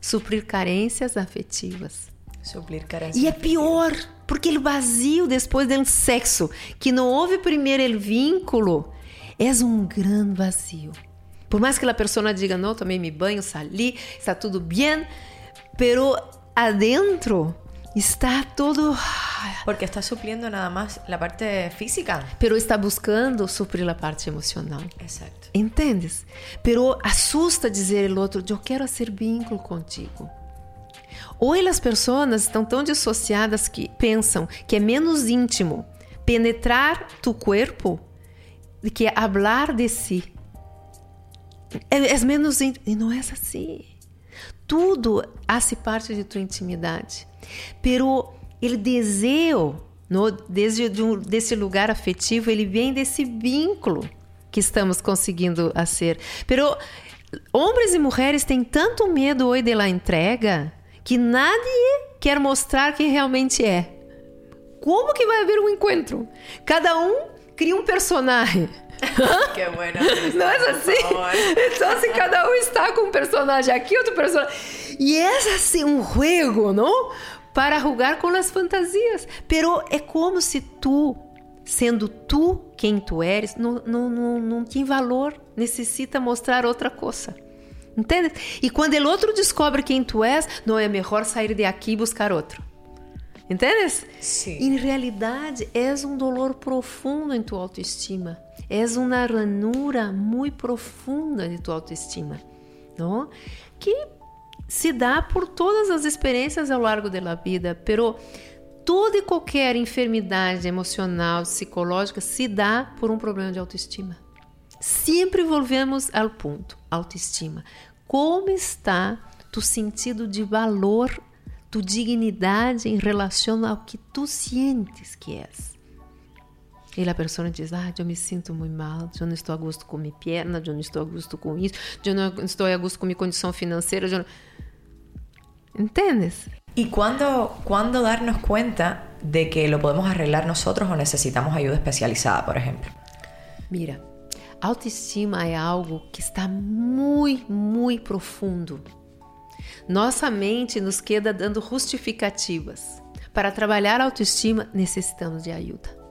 Suprir carências afetivas. Suplir E é pior, porque o vazio depois do sexo, que não houve primeiro o vínculo, é um grande vazio. Por mais que a pessoa diga, não, tomei meu banho, sali, está tudo bem, pero adentro está todo... Porque está supliendo nada más la parte física. Pero está buscando suprir la parte emocional. Exacto. Entendes? Pero assusta dizer ao outro, eu quero ser vínculo contigo. Hoje as pessoas estão tão dissociadas que pensam que é menos íntimo penetrar tu corpo do que hablar de si. é, é menos íntimo. E não é assim. Tudo hace parte de tua intimidade. Pero ele desejo, no, desde de desse lugar afetivo, ele vem desse vínculo que estamos conseguindo ser. Pero homens e mulheres têm tanto medo hoje da entrega que nadie quer mostrar quem realmente é. Como que vai haver um encontro? Cada um cria um personagem. *laughs* Que bueno. *laughs* Não é assim? Então, se cada um está com um personagem aqui, outro personagem. E é assim um jogo, não? Para jogar com as fantasias. Pero é como se tu, sendo tu quem tu eres, não, não, não, não tem valor, necessita mostrar outra coisa. Entende? E quando o outro descobre quem tu és, não é melhor sair de aqui e buscar outro. Entendes? Sim. Em realidade, és um dolor profundo em tua autoestima. És uma ranura muito profunda de tua autoestima, não? Que se dá por todas as experiências ao largo da vida, pero toda e qualquer enfermidade emocional, psicológica se dá por um problema de autoestima. Sempre volvemos ao ponto, autoestima. Como está tu sentido de valor tu dignidade em relação ao que tu sientes que és. E a pessoa diz: Ah, eu me sinto muito mal, eu não estou a gosto com minha perna, eu não estou a gosto com isso, eu não estou a gosto com minha condição financeira. Eu não... ¿Entendes? ¿Y cuándo, cuándo darnos cuenta de que lo podemos arreglar nosotros o necesitamos ayuda especializada, por ejemplo? Mira, autoestima é algo que está muito, muito profundo nossa mente nos queda dando justificativas. Para trabalhar a autoestima, necessitamos de ajuda.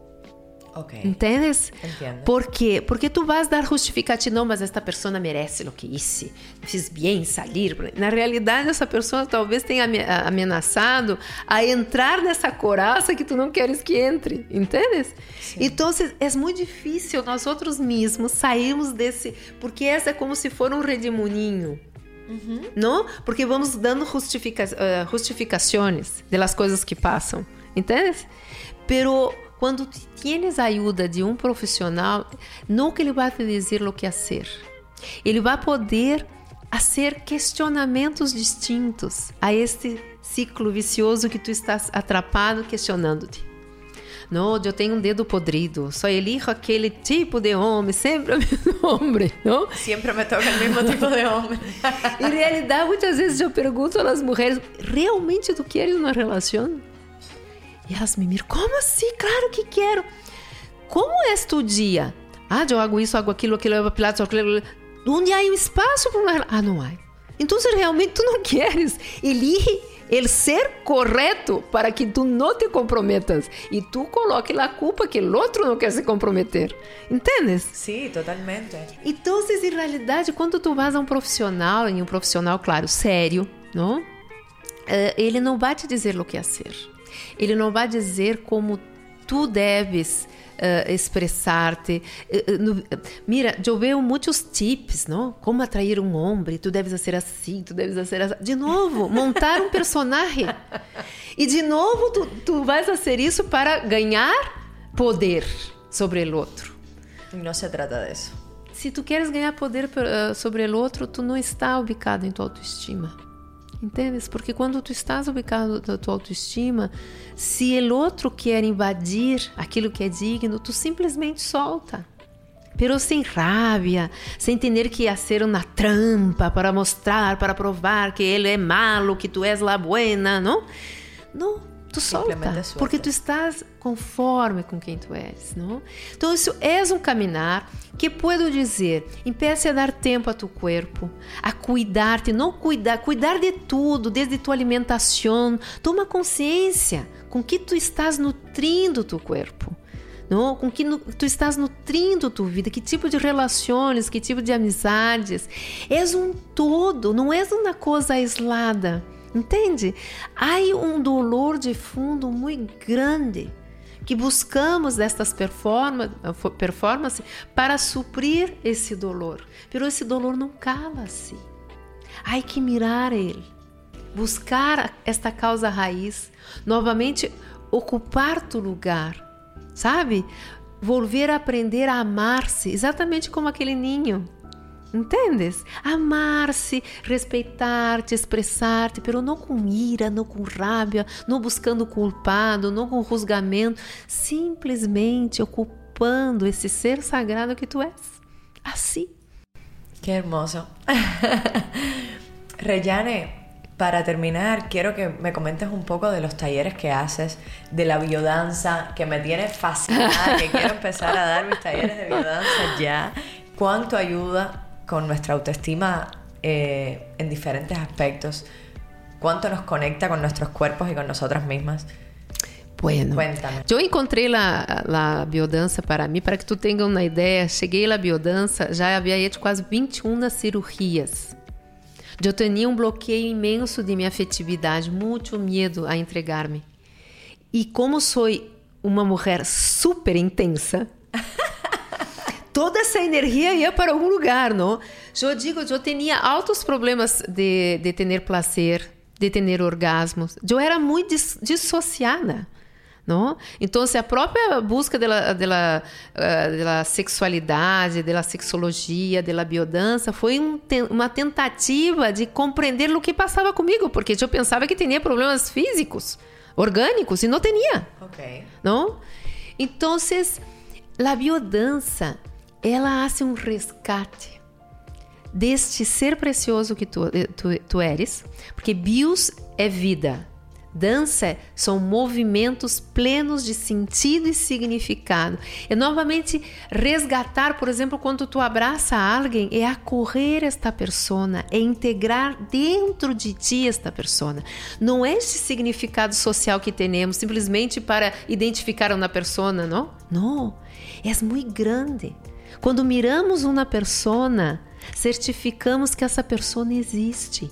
Ok. Entendes? Entendo. Por quê? Porque tu vas dar justificativa, não, mas esta pessoa merece o que hice, fiz bem sair. Na realidade, essa pessoa talvez tenha ameaçado a entrar nessa coraça que tu não queres que entre, entendes? Sim. Então, é muito difícil nós outros mesmos sairmos desse, porque essa é como se for um redemoinho. Uhum. ¿No? Porque vamos dando justifica, uh, justificações das coisas que passam, ¿entiendes? Pero quando tienes a ajuda de um profissional, não que ele vai te dizer o que fazer. Ele vai poder fazer questionamentos distintos a este ciclo vicioso que tu estás atrapado questionando-te. Não, eu tenho um dedo podrido, só elijo aquele tipo de homem, sempre o *laughs* mesmo homem, não? Sempre me toca o mesmo tipo de homem. *laughs* em realidade, muitas vezes eu pergunto às mulheres, realmente tu queres uma relação? E elas me miram, como assim? Claro que quero. Como é tu dia? Ah, eu hago isso, hago aquilo, aquilo, pilates, aquilo. Onde há um espaço para uma? Ah, não há. Então, realmente tu não *laughs* queres, elige el ser correto para que tu não te comprometas e tu coloque a culpa que o outro não quer se comprometer. Entendes? Sim, totalmente. Então, em realidade, quando tu vas a um profissional, em um profissional, claro, sério, não? Eh, ele não vai te dizer o que fazer. Ele não vai dizer como tu deves uh, expressar-te. Uh, mira, eu vejo muitos tips, não? Como atrair um homem, tu deves ser assim, tu deves ser assim. De novo, montar um personagem. E de novo, tu, tu vais fazer isso para ganhar poder sobre o outro. Não se trata disso. Se tu queres ganhar poder sobre o outro, tu não está ubicado em tua autoestima. Entendes? Porque quando tu estás ubicado na tua autoestima, se o outro quer invadir aquilo que é digno, tu simplesmente solta. Pero sem raiva, sem ter que ser uma trampa para mostrar, para provar que ele é malo, que tu és la buena, não? Não, tu solta, porque tu estás conforme com quem tu és, não? Então isso é um caminhar que puedo dizer, empiece a dar tempo a tu corpo, a cuidar-te, não cuidar, cuidar de tudo, desde tua alimentação, toma consciência com que tu estás nutrindo tu corpo. Não? Com que tu estás nutrindo tua vida, que tipo de relações, que tipo de amizades. És um todo, não és uma coisa aislada. Entende? Há um dolor de fundo muito grande que buscamos destas performances para suprir esse dolor. Pero esse dolor não cala-se. Há que mirar ele, buscar esta causa raiz, novamente ocupar tu lugar, sabe? Volver a aprender a amar-se, exatamente como aquele ninho Entendes? Amar-se, respeitar-te, expressar-te, pero não com ira, não com rábia, não buscando culpado, não com rusgamento, simplesmente ocupando esse ser sagrado que tu és. Assim. Que hermoso. *laughs* Reyane, para terminar, quiero que me comentes un poco de los talleres que haces, de la biodanza, que me tiene fascinada, que quiero empezar a dar mis talleres de biodanza ya. ¿Cuánto ayuda con nuestra autoestima eh, en diferentes aspectos? ¿Cuánto nos conecta con nuestros cuerpos y con nosotras mismas? Bueno, Cuéntame. eu encontrei lá a biodança para mim, para que tu tenha uma ideia. Cheguei lá biodança, já havia hecho quase 21 cirurgias. Eu tinha um bloqueio imenso de minha afetividade, muito medo a entregar-me. E como sou uma mulher super intensa, *laughs* toda essa energia ia para algum lugar, não? Eu digo, eu tinha altos problemas de, de ter prazer, de ter orgasmos. Eu era muito dissociada. Não? Então, se a própria busca da da da sexualidade, da sexologia, da biodança foi um, uma tentativa de compreender o que passava comigo, porque eu pensava que tinha problemas físicos, orgânicos, e não tinha. Ok. Não? Então, a biodança ela hace um rescate deste ser precioso que tu, eh, tu, tu eres, porque bios é vida, dança são movimentos plenos de sentido e significado. É novamente resgatar, por exemplo, quando tu abraça alguém, é acorrer esta persona, é integrar dentro de ti esta persona. Não é este significado social que temos simplesmente para identificar uma persona, não? Não, é muito grande. Quando miramos uma persona, certificamos que essa persona existe.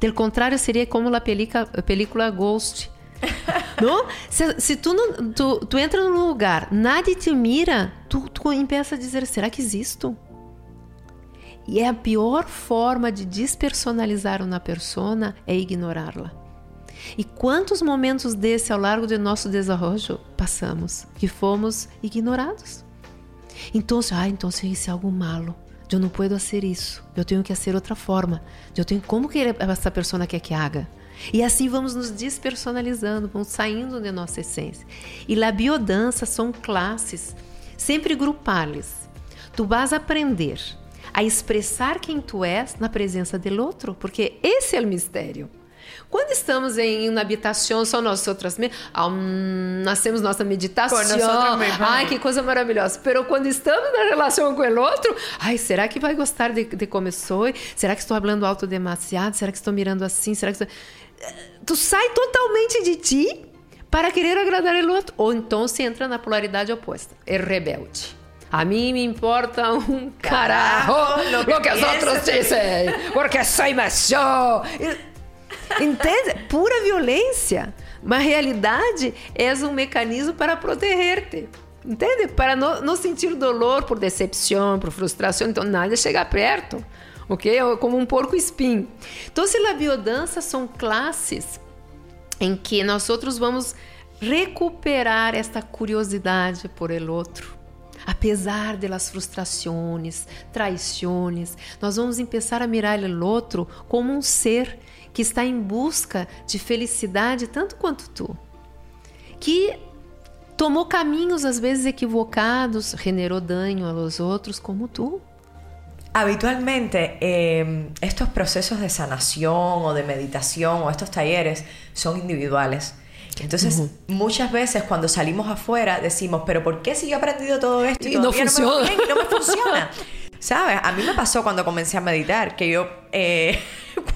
Del contrário, seria como a película Ghost. *laughs* não? Se, se tu, não, tu, tu entra num lugar, nada te mira, tu, tu empieza a dizer: será que existo? E é a pior forma de despersonalizar uma persona é ignorá-la. E quantos momentos desse ao largo do nosso desenvolvimento passamos que fomos ignorados? Então, ah, então isso é algo malo. Eu não posso fazer isso. Eu tenho que fazer outra forma. Eu tenho como que essa pessoa quer que haga. E assim vamos nos despersonalizando, vamos saindo de nossa essência. E a biodança são classes, sempre grupales. Tu vas aprender a expressar quem tu és na presença do outro, porque esse é o mistério. Quando estamos em uma habitação só nós outras mesmas, um, nós temos nossa meditação. Ai, que coisa maravilhosa. Pero quando estamos na relação com o outro, ai, será que vai gostar de, de como sou? Será que estou falando alto demasiado? Será que estou mirando assim? Será que estou... Tu sai totalmente de ti para querer agradar o outro. Ou então se entra na polaridade oposta, é rebelde. A mim me importa um carajo lo que, os outros dizem, porque sou mais eu. Entende? Pura violência. Mas realidade é um mecanismo para proteger-te. Entende? Para não, não sentir dor por decepção, por frustração. Então, nada chegar perto. Ok? É como um porco espinho. Então, se a biodança são classes em que nós outros vamos recuperar esta curiosidade por el outro. Apesar das frustrações, traições, nós vamos começar a mirar o outro como um ser que está em busca de felicidade tanto quanto tu, que tomou caminhos às vezes equivocados, generou dano aos outros como tu. Habitualmente eh, estos procesos de sanación o de meditación o estos talleres son individuales. Entonces, uh -huh. muchas veces cuando salimos afuera decimos, pero ¿por qué si yo he aprendido todo esto y, y no funciona? No me, no me funciona? *laughs* ¿Sabes? A mí me pasó cuando comencé a meditar, que yo eh,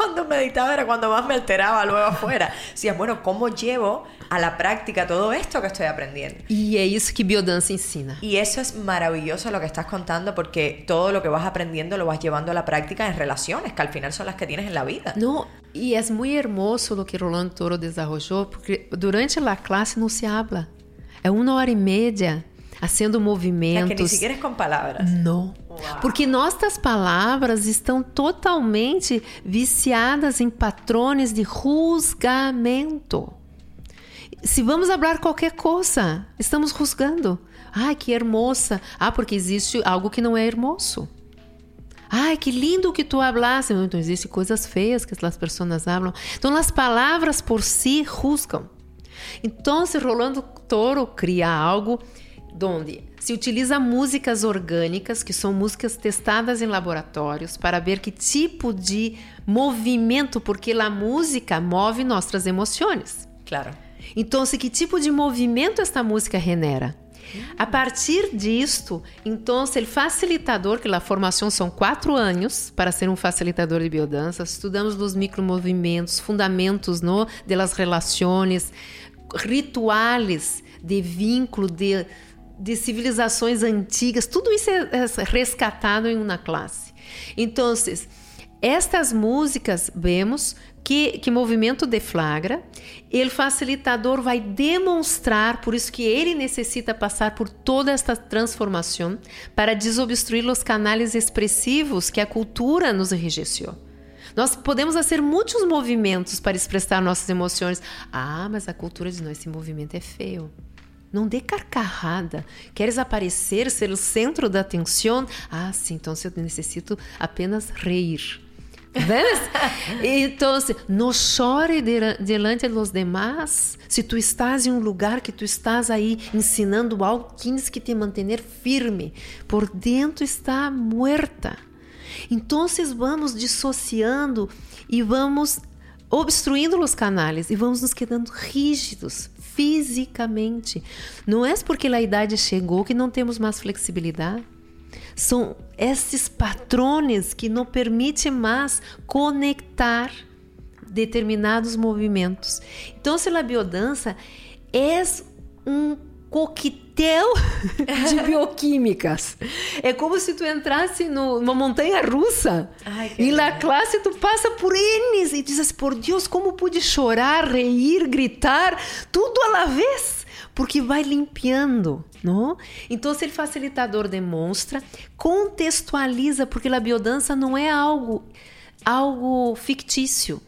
cuando meditaba era cuando más me alteraba luego afuera. Decías, bueno, ¿cómo llevo a la práctica todo esto que estoy aprendiendo? Y es que biodanza ensina. Y eso es maravilloso lo que estás contando porque todo lo que vas aprendiendo lo vas llevando a la práctica en relaciones, que al final son las que tienes en la vida. No, y es muy hermoso lo que Rolando Toro desarrolló, porque durante la clase no se habla. É uma hora e meia fazendo movimentos. É que nem sequer com palavras. Não. Porque nossas palavras estão totalmente viciadas em patrões de rusgamento. Se vamos falar qualquer coisa, estamos rusgando. Ai, que hermosa. Ah, porque existe algo que não é hermoso. Ai, que lindo que tu hablaste. Então, existem coisas feias que as pessoas falam. Então, as palavras por si juzgam. Então, se Rolando Toro cria algo onde se utiliza músicas orgânicas, que são músicas testadas em laboratórios, para ver que tipo de movimento, porque a música move nossas emoções. Claro. Então, que tipo de movimento esta música genera? A partir disto, então, o facilitador, que a formação são quatro anos para ser um facilitador de biodança, estudamos os micromovimentos, fundamentos no, de las relações, rituais de vínculo, de, de civilizações antigas, tudo isso é, é rescatado em uma classe. Então, estas músicas, vemos que, que movimento deflagra, o facilitador vai demonstrar, por isso que ele necessita passar por toda esta transformação para desobstruir os canais expressivos que a cultura nos enrijeceu. Nós podemos fazer muitos movimentos para expressar nossas emoções. Ah, mas a cultura diz: não, esse movimento é feio. Não dê carcarrada. Queres aparecer, ser o centro da atenção? Ah, sim, então eu necessito apenas rir. ¿Ves? *laughs* Entonces, no chore delante de los demás. Se tu estás em um lugar que tu estás aí ensinando algo, tienes que te manter firme. Por dentro está muerta. Então, vamos dissociando e vamos obstruindo os canais e vamos nos quedando rígidos fisicamente. Não é porque a idade chegou que não temos mais flexibilidade. São esses patrones que não permitem mais conectar determinados movimentos. Então, se a biodança é um coquetel *laughs* de bioquímicas. É como se tu entrasse numa montanha russa Ai, e na classe tu passa por N e dizes, por Deus, como pude chorar, reír, gritar, tudo à vez porque vai limpiando, não? Então, se o facilitador demonstra, contextualiza, porque a biodança não é algo, algo fictício.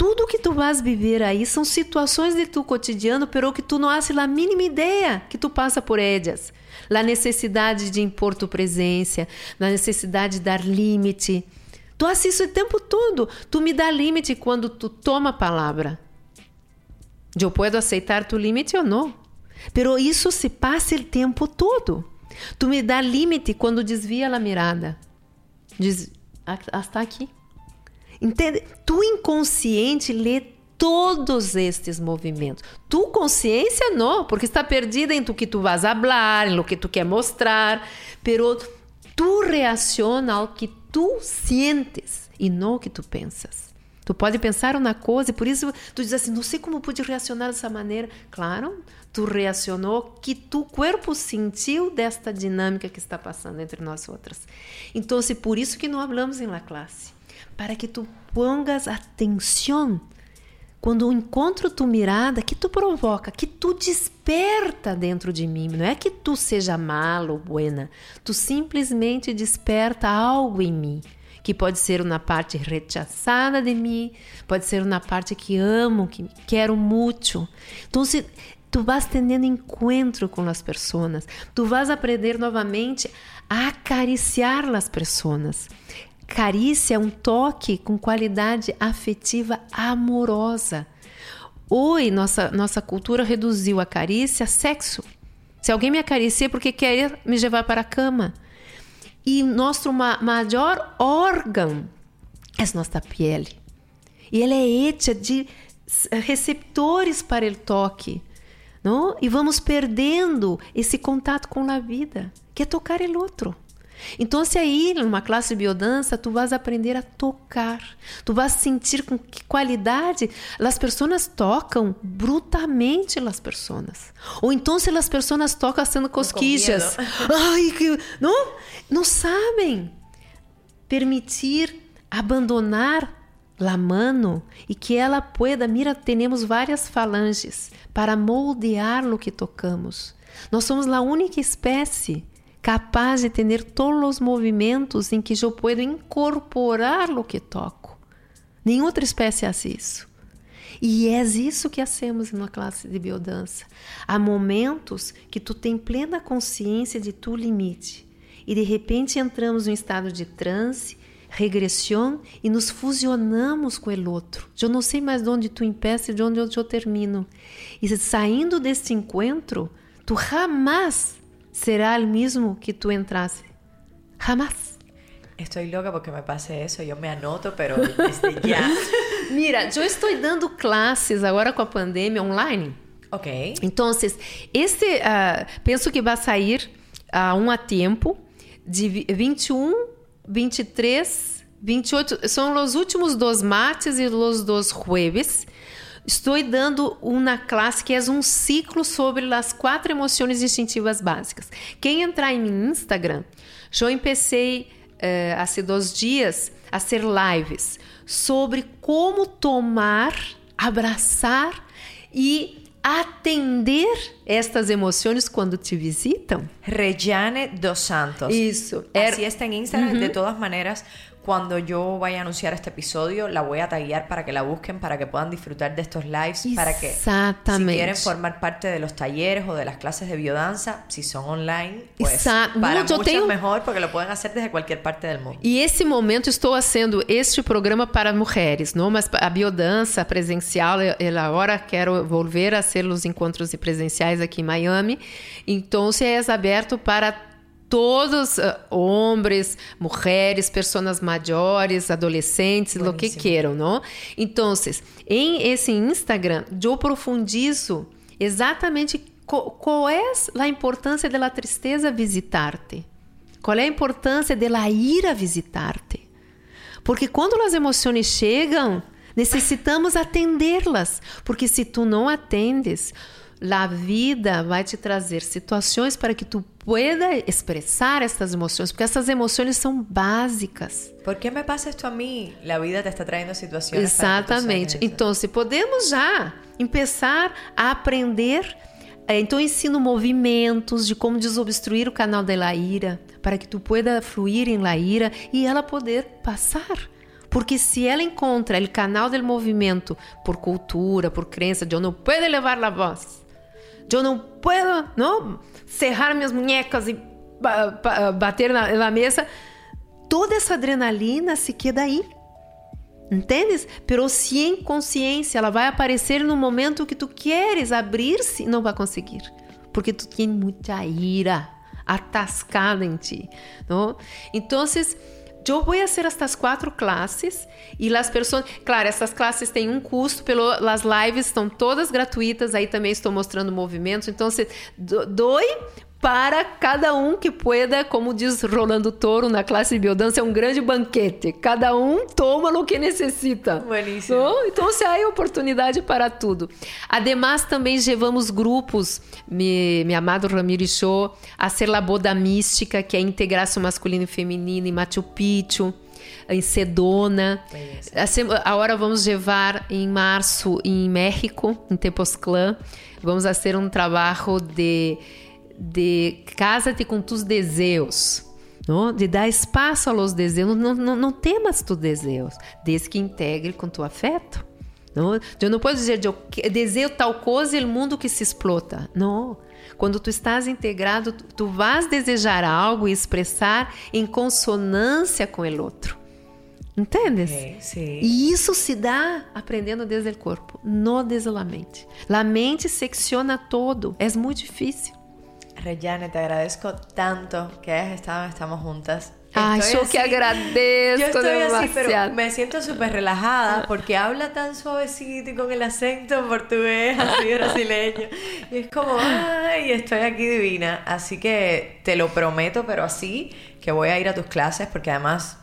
Tudo que tu vas viver aí são situações de tu cotidiano, pero que tu não has a mínima ideia que tu passa por elas. A necessidade de impor tu presença, a necessidade de dar limite. Tu assisto o tempo todo. Tu me dá limite quando tu toma a palavra. Eu posso aceitar tu limite ou não. Pero isso se passa o tempo todo. Tu me dá limite quando desvia a mirada. Diz, hasta aqui. Entende? Tu inconsciente lê todos estes movimentos. Tu consciência não, porque está perdida em tu que tu vas falar, em lo que tu quer mostrar, pero tu reaciona ao que tu sientes e não o que tu pensas. Tu pode pensar uma coisa e por isso tu diz assim, não sei como pude reacionar dessa maneira. Claro, tu reacionou que tu corpo sentiu desta dinâmica que está passando entre nós outras. Então, se por isso que não falamos em la classe, para que tu pongas atenção quando encontro tu mirada, que tu provoca, que tu desperta dentro de mim. Não é que tu seja malo ou buena, tu simplesmente desperta algo em mim que pode ser uma parte rechaçada de mim, pode ser uma parte que amo, que quero muito. Então, se tu vas tendo encontro com as pessoas, tu vas aprender novamente a acariciar as pessoas. Carícia é um toque com qualidade afetiva amorosa. Hoje, nossa, nossa cultura reduziu a carícia a sexo. Se alguém me acaricia é porque quer me levar para a cama. E nosso maior órgão é nossa pele. E ela é hecha de receptores para o toque. Não? E vamos perdendo esse contato com a vida, que é tocar o outro. Então, se aí numa classe de biodança, tu vas aprender a tocar, tu vas sentir com que qualidade as pessoas tocam brutalmente as pessoas. Ou então se as pessoas tocam sendo cosquillas. *laughs* Ai, que não, não sabem permitir abandonar la mano e que ela pueda, mira, temos várias falanges para moldear o que tocamos. Nós somos a única espécie capaz de ter todos os movimentos em que eu posso incorporar o que toco. Nenhuma outra espécie faz isso. E é isso que hacemos na classe de biodança. Há momentos que tu tem plena consciência de tu limite e de repente entramos em um estado de transe, regressão e nos fusionamos com o outro. Eu não sei mais de onde tu empeça e de onde eu termino. E saindo deste encontro, tu jamais será o mesmo que tu entraste. Jamás. Estoy loca porque me pase eso, yo me anoto, pero desde ya. *laughs* Mira, eu estou dando classes agora com a pandemia online. Ok. Então, este, uh, penso que vai sair a uh, um a tempo de 21, 23, 28. São os últimos dois martes e os dois jueves. Estou dando uma classe que é um ciclo sobre as quatro emoções instintivas básicas. Quem entrar em meu Instagram, eu empecei uh, há dois dias a ser lives sobre como tomar, abraçar e atender estas emoções quando te visitam? Rejane dos Santos. Isso. Así está en Instagram. De todas maneras, cuando yo vaya a anunciar este episodio, la voy a taguear para que la busquen, para que puedan disfrutar de estos lives, para que si quieren formar parte de los talleres o de las clases de biodanza, si son online, pues para mucho tenho... mejor, porque lo pueden hacer desde cualquier parte del mundo. E esse momento estou fazendo este programa para mulheres, não? Mas a biodança presencial, ela agora quero volver a ser os encontros presenciais aqui em Miami. Então, é aberto para todos, uh, homens, mulheres, pessoas maiores, adolescentes, o que queiram, não? Então, em esse Instagram, eu profundizo exatamente qual é a importância da tristeza visitar-te. Qual é a importância da ira visitar-te? Porque quando as emoções chegam, necessitamos atendê-las, porque se tu não atendes, a vida vai te trazer situações para que tu pueda expressar estas emoções, porque essas emoções são básicas. Por que me passa isto a mim? A vida te está trazendo situações. Exatamente. Então, se podemos já começar a aprender, eh, então ensino movimentos de como desobstruir o canal da ira, para que tu pueda fluir em la ira e ela poder passar. Porque se ela encontra o canal do movimento por cultura, por crença, de eu não posso levar a voz, eu não posso não, cerrar minhas muñecas e bater na, na mesa. Toda essa adrenalina se queda aí. Entendes? Pero se em consciência ela vai aparecer no momento que tu queres abrir-se, não vai conseguir. Porque tu tem muita ira atascada em ti. Não? Então, eu vou fazer estas quatro classes e as pessoas, claro, essas classes têm um custo, pelo, as lives estão todas gratuitas, aí também estou mostrando movimentos, então se doe para cada um que pueda, como diz Rolando Toro na classe de biodança, é um grande banquete. Cada um toma o que necessita. Bueníssimo. Então, então se há oportunidade para tudo. Ademais, também levamos grupos, me, me amado Ramiro Show, a ser la boda mística, que é integração masculino e feminino em Machu Picchu em Sedona. A hora vamos levar em março em México, em Tepoztlán. Vamos fazer um trabalho de de casa-te com tus desejos. não? de dar espaço aos desejos, não, não, não temas tus desejos, desde que integre com tu afeto. Não? Eu não posso dizer, eu desejo tal coisa e o mundo que se explota. Não. Quando tu estás integrado, tu, vais desejar algo e expressar em consonância com o outro. Entendes? Okay, sim. E isso se dá aprendendo desde o corpo, não desde a mente. A mente secciona todo, é muito difícil. Reyane, te agradezco tanto que hayas estado, estamos juntas. Ay, yo que agradezco yo estoy así, pero me siento súper relajada porque habla tan suavecito y con el acento portugués, así brasileño. Y es como, ay, estoy aquí divina. Así que te lo prometo, pero así, que voy a ir a tus clases porque además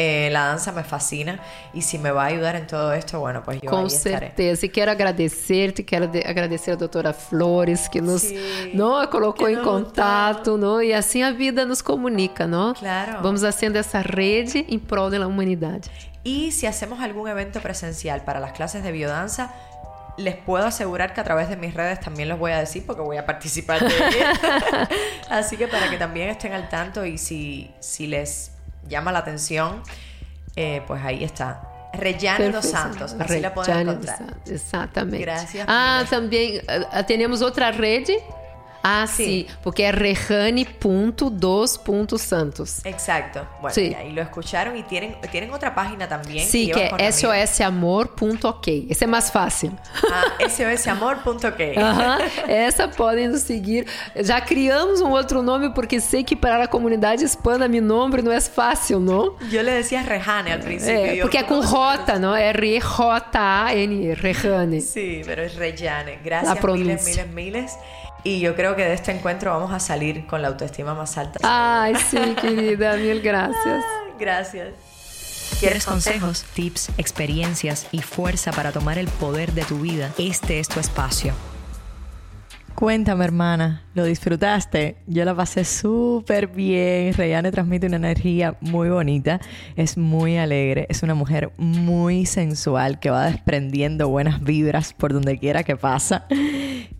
eh, la dança me fascina e se me vai ajudar em todo esto, bueno, pues eu Com certeza. E quero agradecer-te, quero agradecer a doutora Flores que nos Sim, não, colocou em contato, não? e assim a vida nos comunica, não? Claro. Vamos fazendo essa rede em prol da humanidade. E se hacemos algum evento presencial para as classes de biodança, les puedo asegurar que a través de mis redes también los voy a decir porque voy a participar de *laughs* Así que para que también estén al tanto y si, si les llama la atención, eh, pues ahí está. Rejane dos Santos, así Rejane la pueden encontrar. Exactamente. Gracias. Ah, também uh, temos outra rede, Ah, sí, porque es rejane.dos.santos. Exacto. Bueno, Sí. y ahí lo escucharon y tienen, tienen otra página también. Sí, que es Ramiro. sosamor.ok. Esse é mais fácil. Ah, sosamor.ok. *laughs* Aham, Essa podem nos seguir. Já criamos um outro nome porque sei que para a comunidade hispana meu nome não é fácil, não? Yo le decía Rejane al principio. É, porque é com ¿cómo se J, não? É R-J-A-N, Rejane. Sí, pero es Reyane. La Gracias miles, miles, miles. Y yo creo que de este encuentro vamos a salir con la autoestima más alta. Ai, sim, querida, mil gracias. *laughs* Gracias. ¿Quieres consejos, tips, experiencias y fuerza para tomar el poder de tu vida? Este es tu espacio. Cuéntame, hermana, ¿lo disfrutaste? Yo la pasé súper bien. Reyane transmite una energía muy bonita, es muy alegre, es una mujer muy sensual que va desprendiendo buenas vibras por donde quiera que pasa.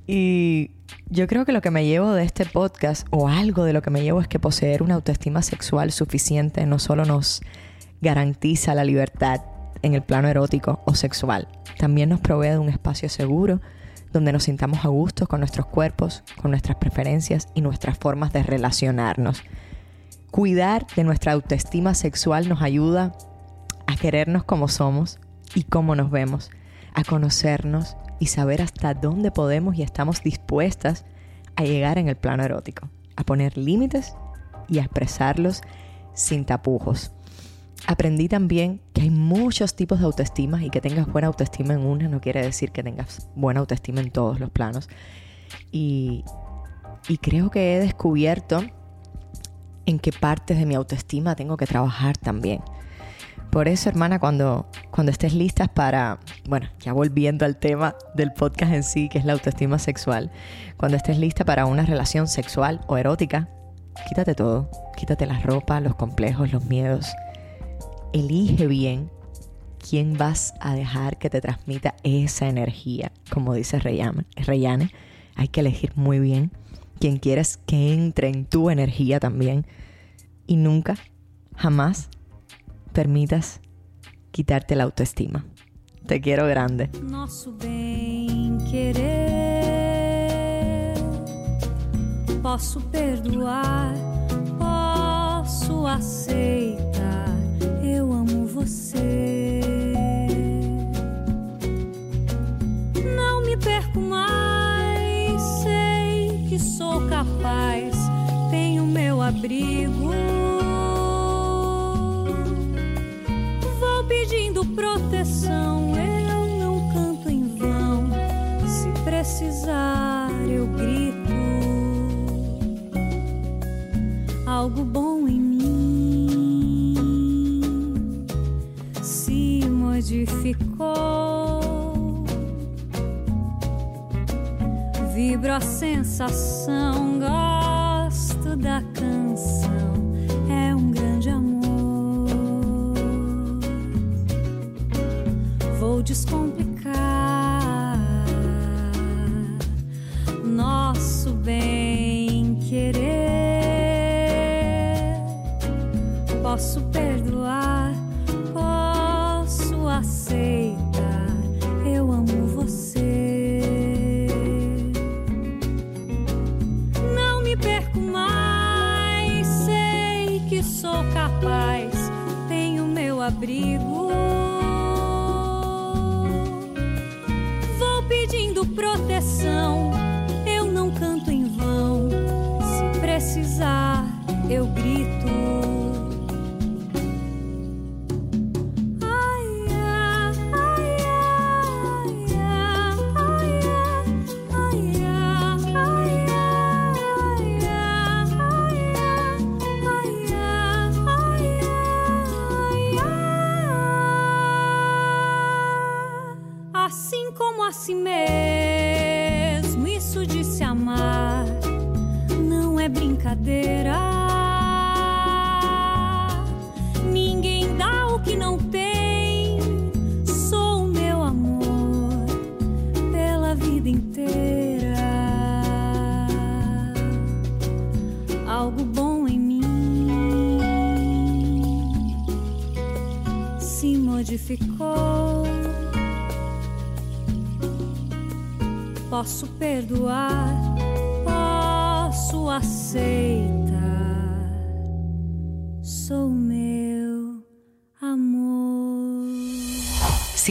Y yo creo que lo que me llevo de este podcast, o algo de lo que me llevo, es que poseer una autoestima sexual suficiente no solo nos garantiza la libertad en el plano erótico o sexual, también nos provee de un espacio seguro donde nos sintamos a gusto con nuestros cuerpos, con nuestras preferencias y nuestras formas de relacionarnos. Cuidar de nuestra autoestima sexual nos ayuda a querernos como somos y cómo nos vemos, a conocernos y saber hasta dónde podemos y estamos dispuestas a llegar en el plano erótico, a poner límites y a expresarlos sin tapujos. Aprendí también que hay muchos tipos de autoestima y que tengas buena autoestima en una no quiere decir que tengas buena autoestima en todos los planos. Y, y creo que he descubierto en qué partes de mi autoestima tengo que trabajar también. Por eso, hermana, cuando, cuando estés listas para, bueno, ya volviendo al tema del podcast en sí, que es la autoestima sexual, cuando estés lista para una relación sexual o erótica, quítate todo, quítate la ropa, los complejos, los miedos. Elige bien quién vas a dejar que te transmita esa energía. Como dice Reyane, hay que elegir muy bien quién quieres que entre en tu energía también. Y nunca, jamás permitas quitarte la autoestima. Te quiero grande. nosso querer. Posso perdoar, aceitar. Você. Não me perco mais, sei que sou capaz. Tenho meu abrigo. Vou pedindo proteção, eu não canto em vão. Se precisar, eu grito. Algo bom em modificou. Vibro a sensação, gosto da canção. É um grande amor. Vou descomplicar nosso bem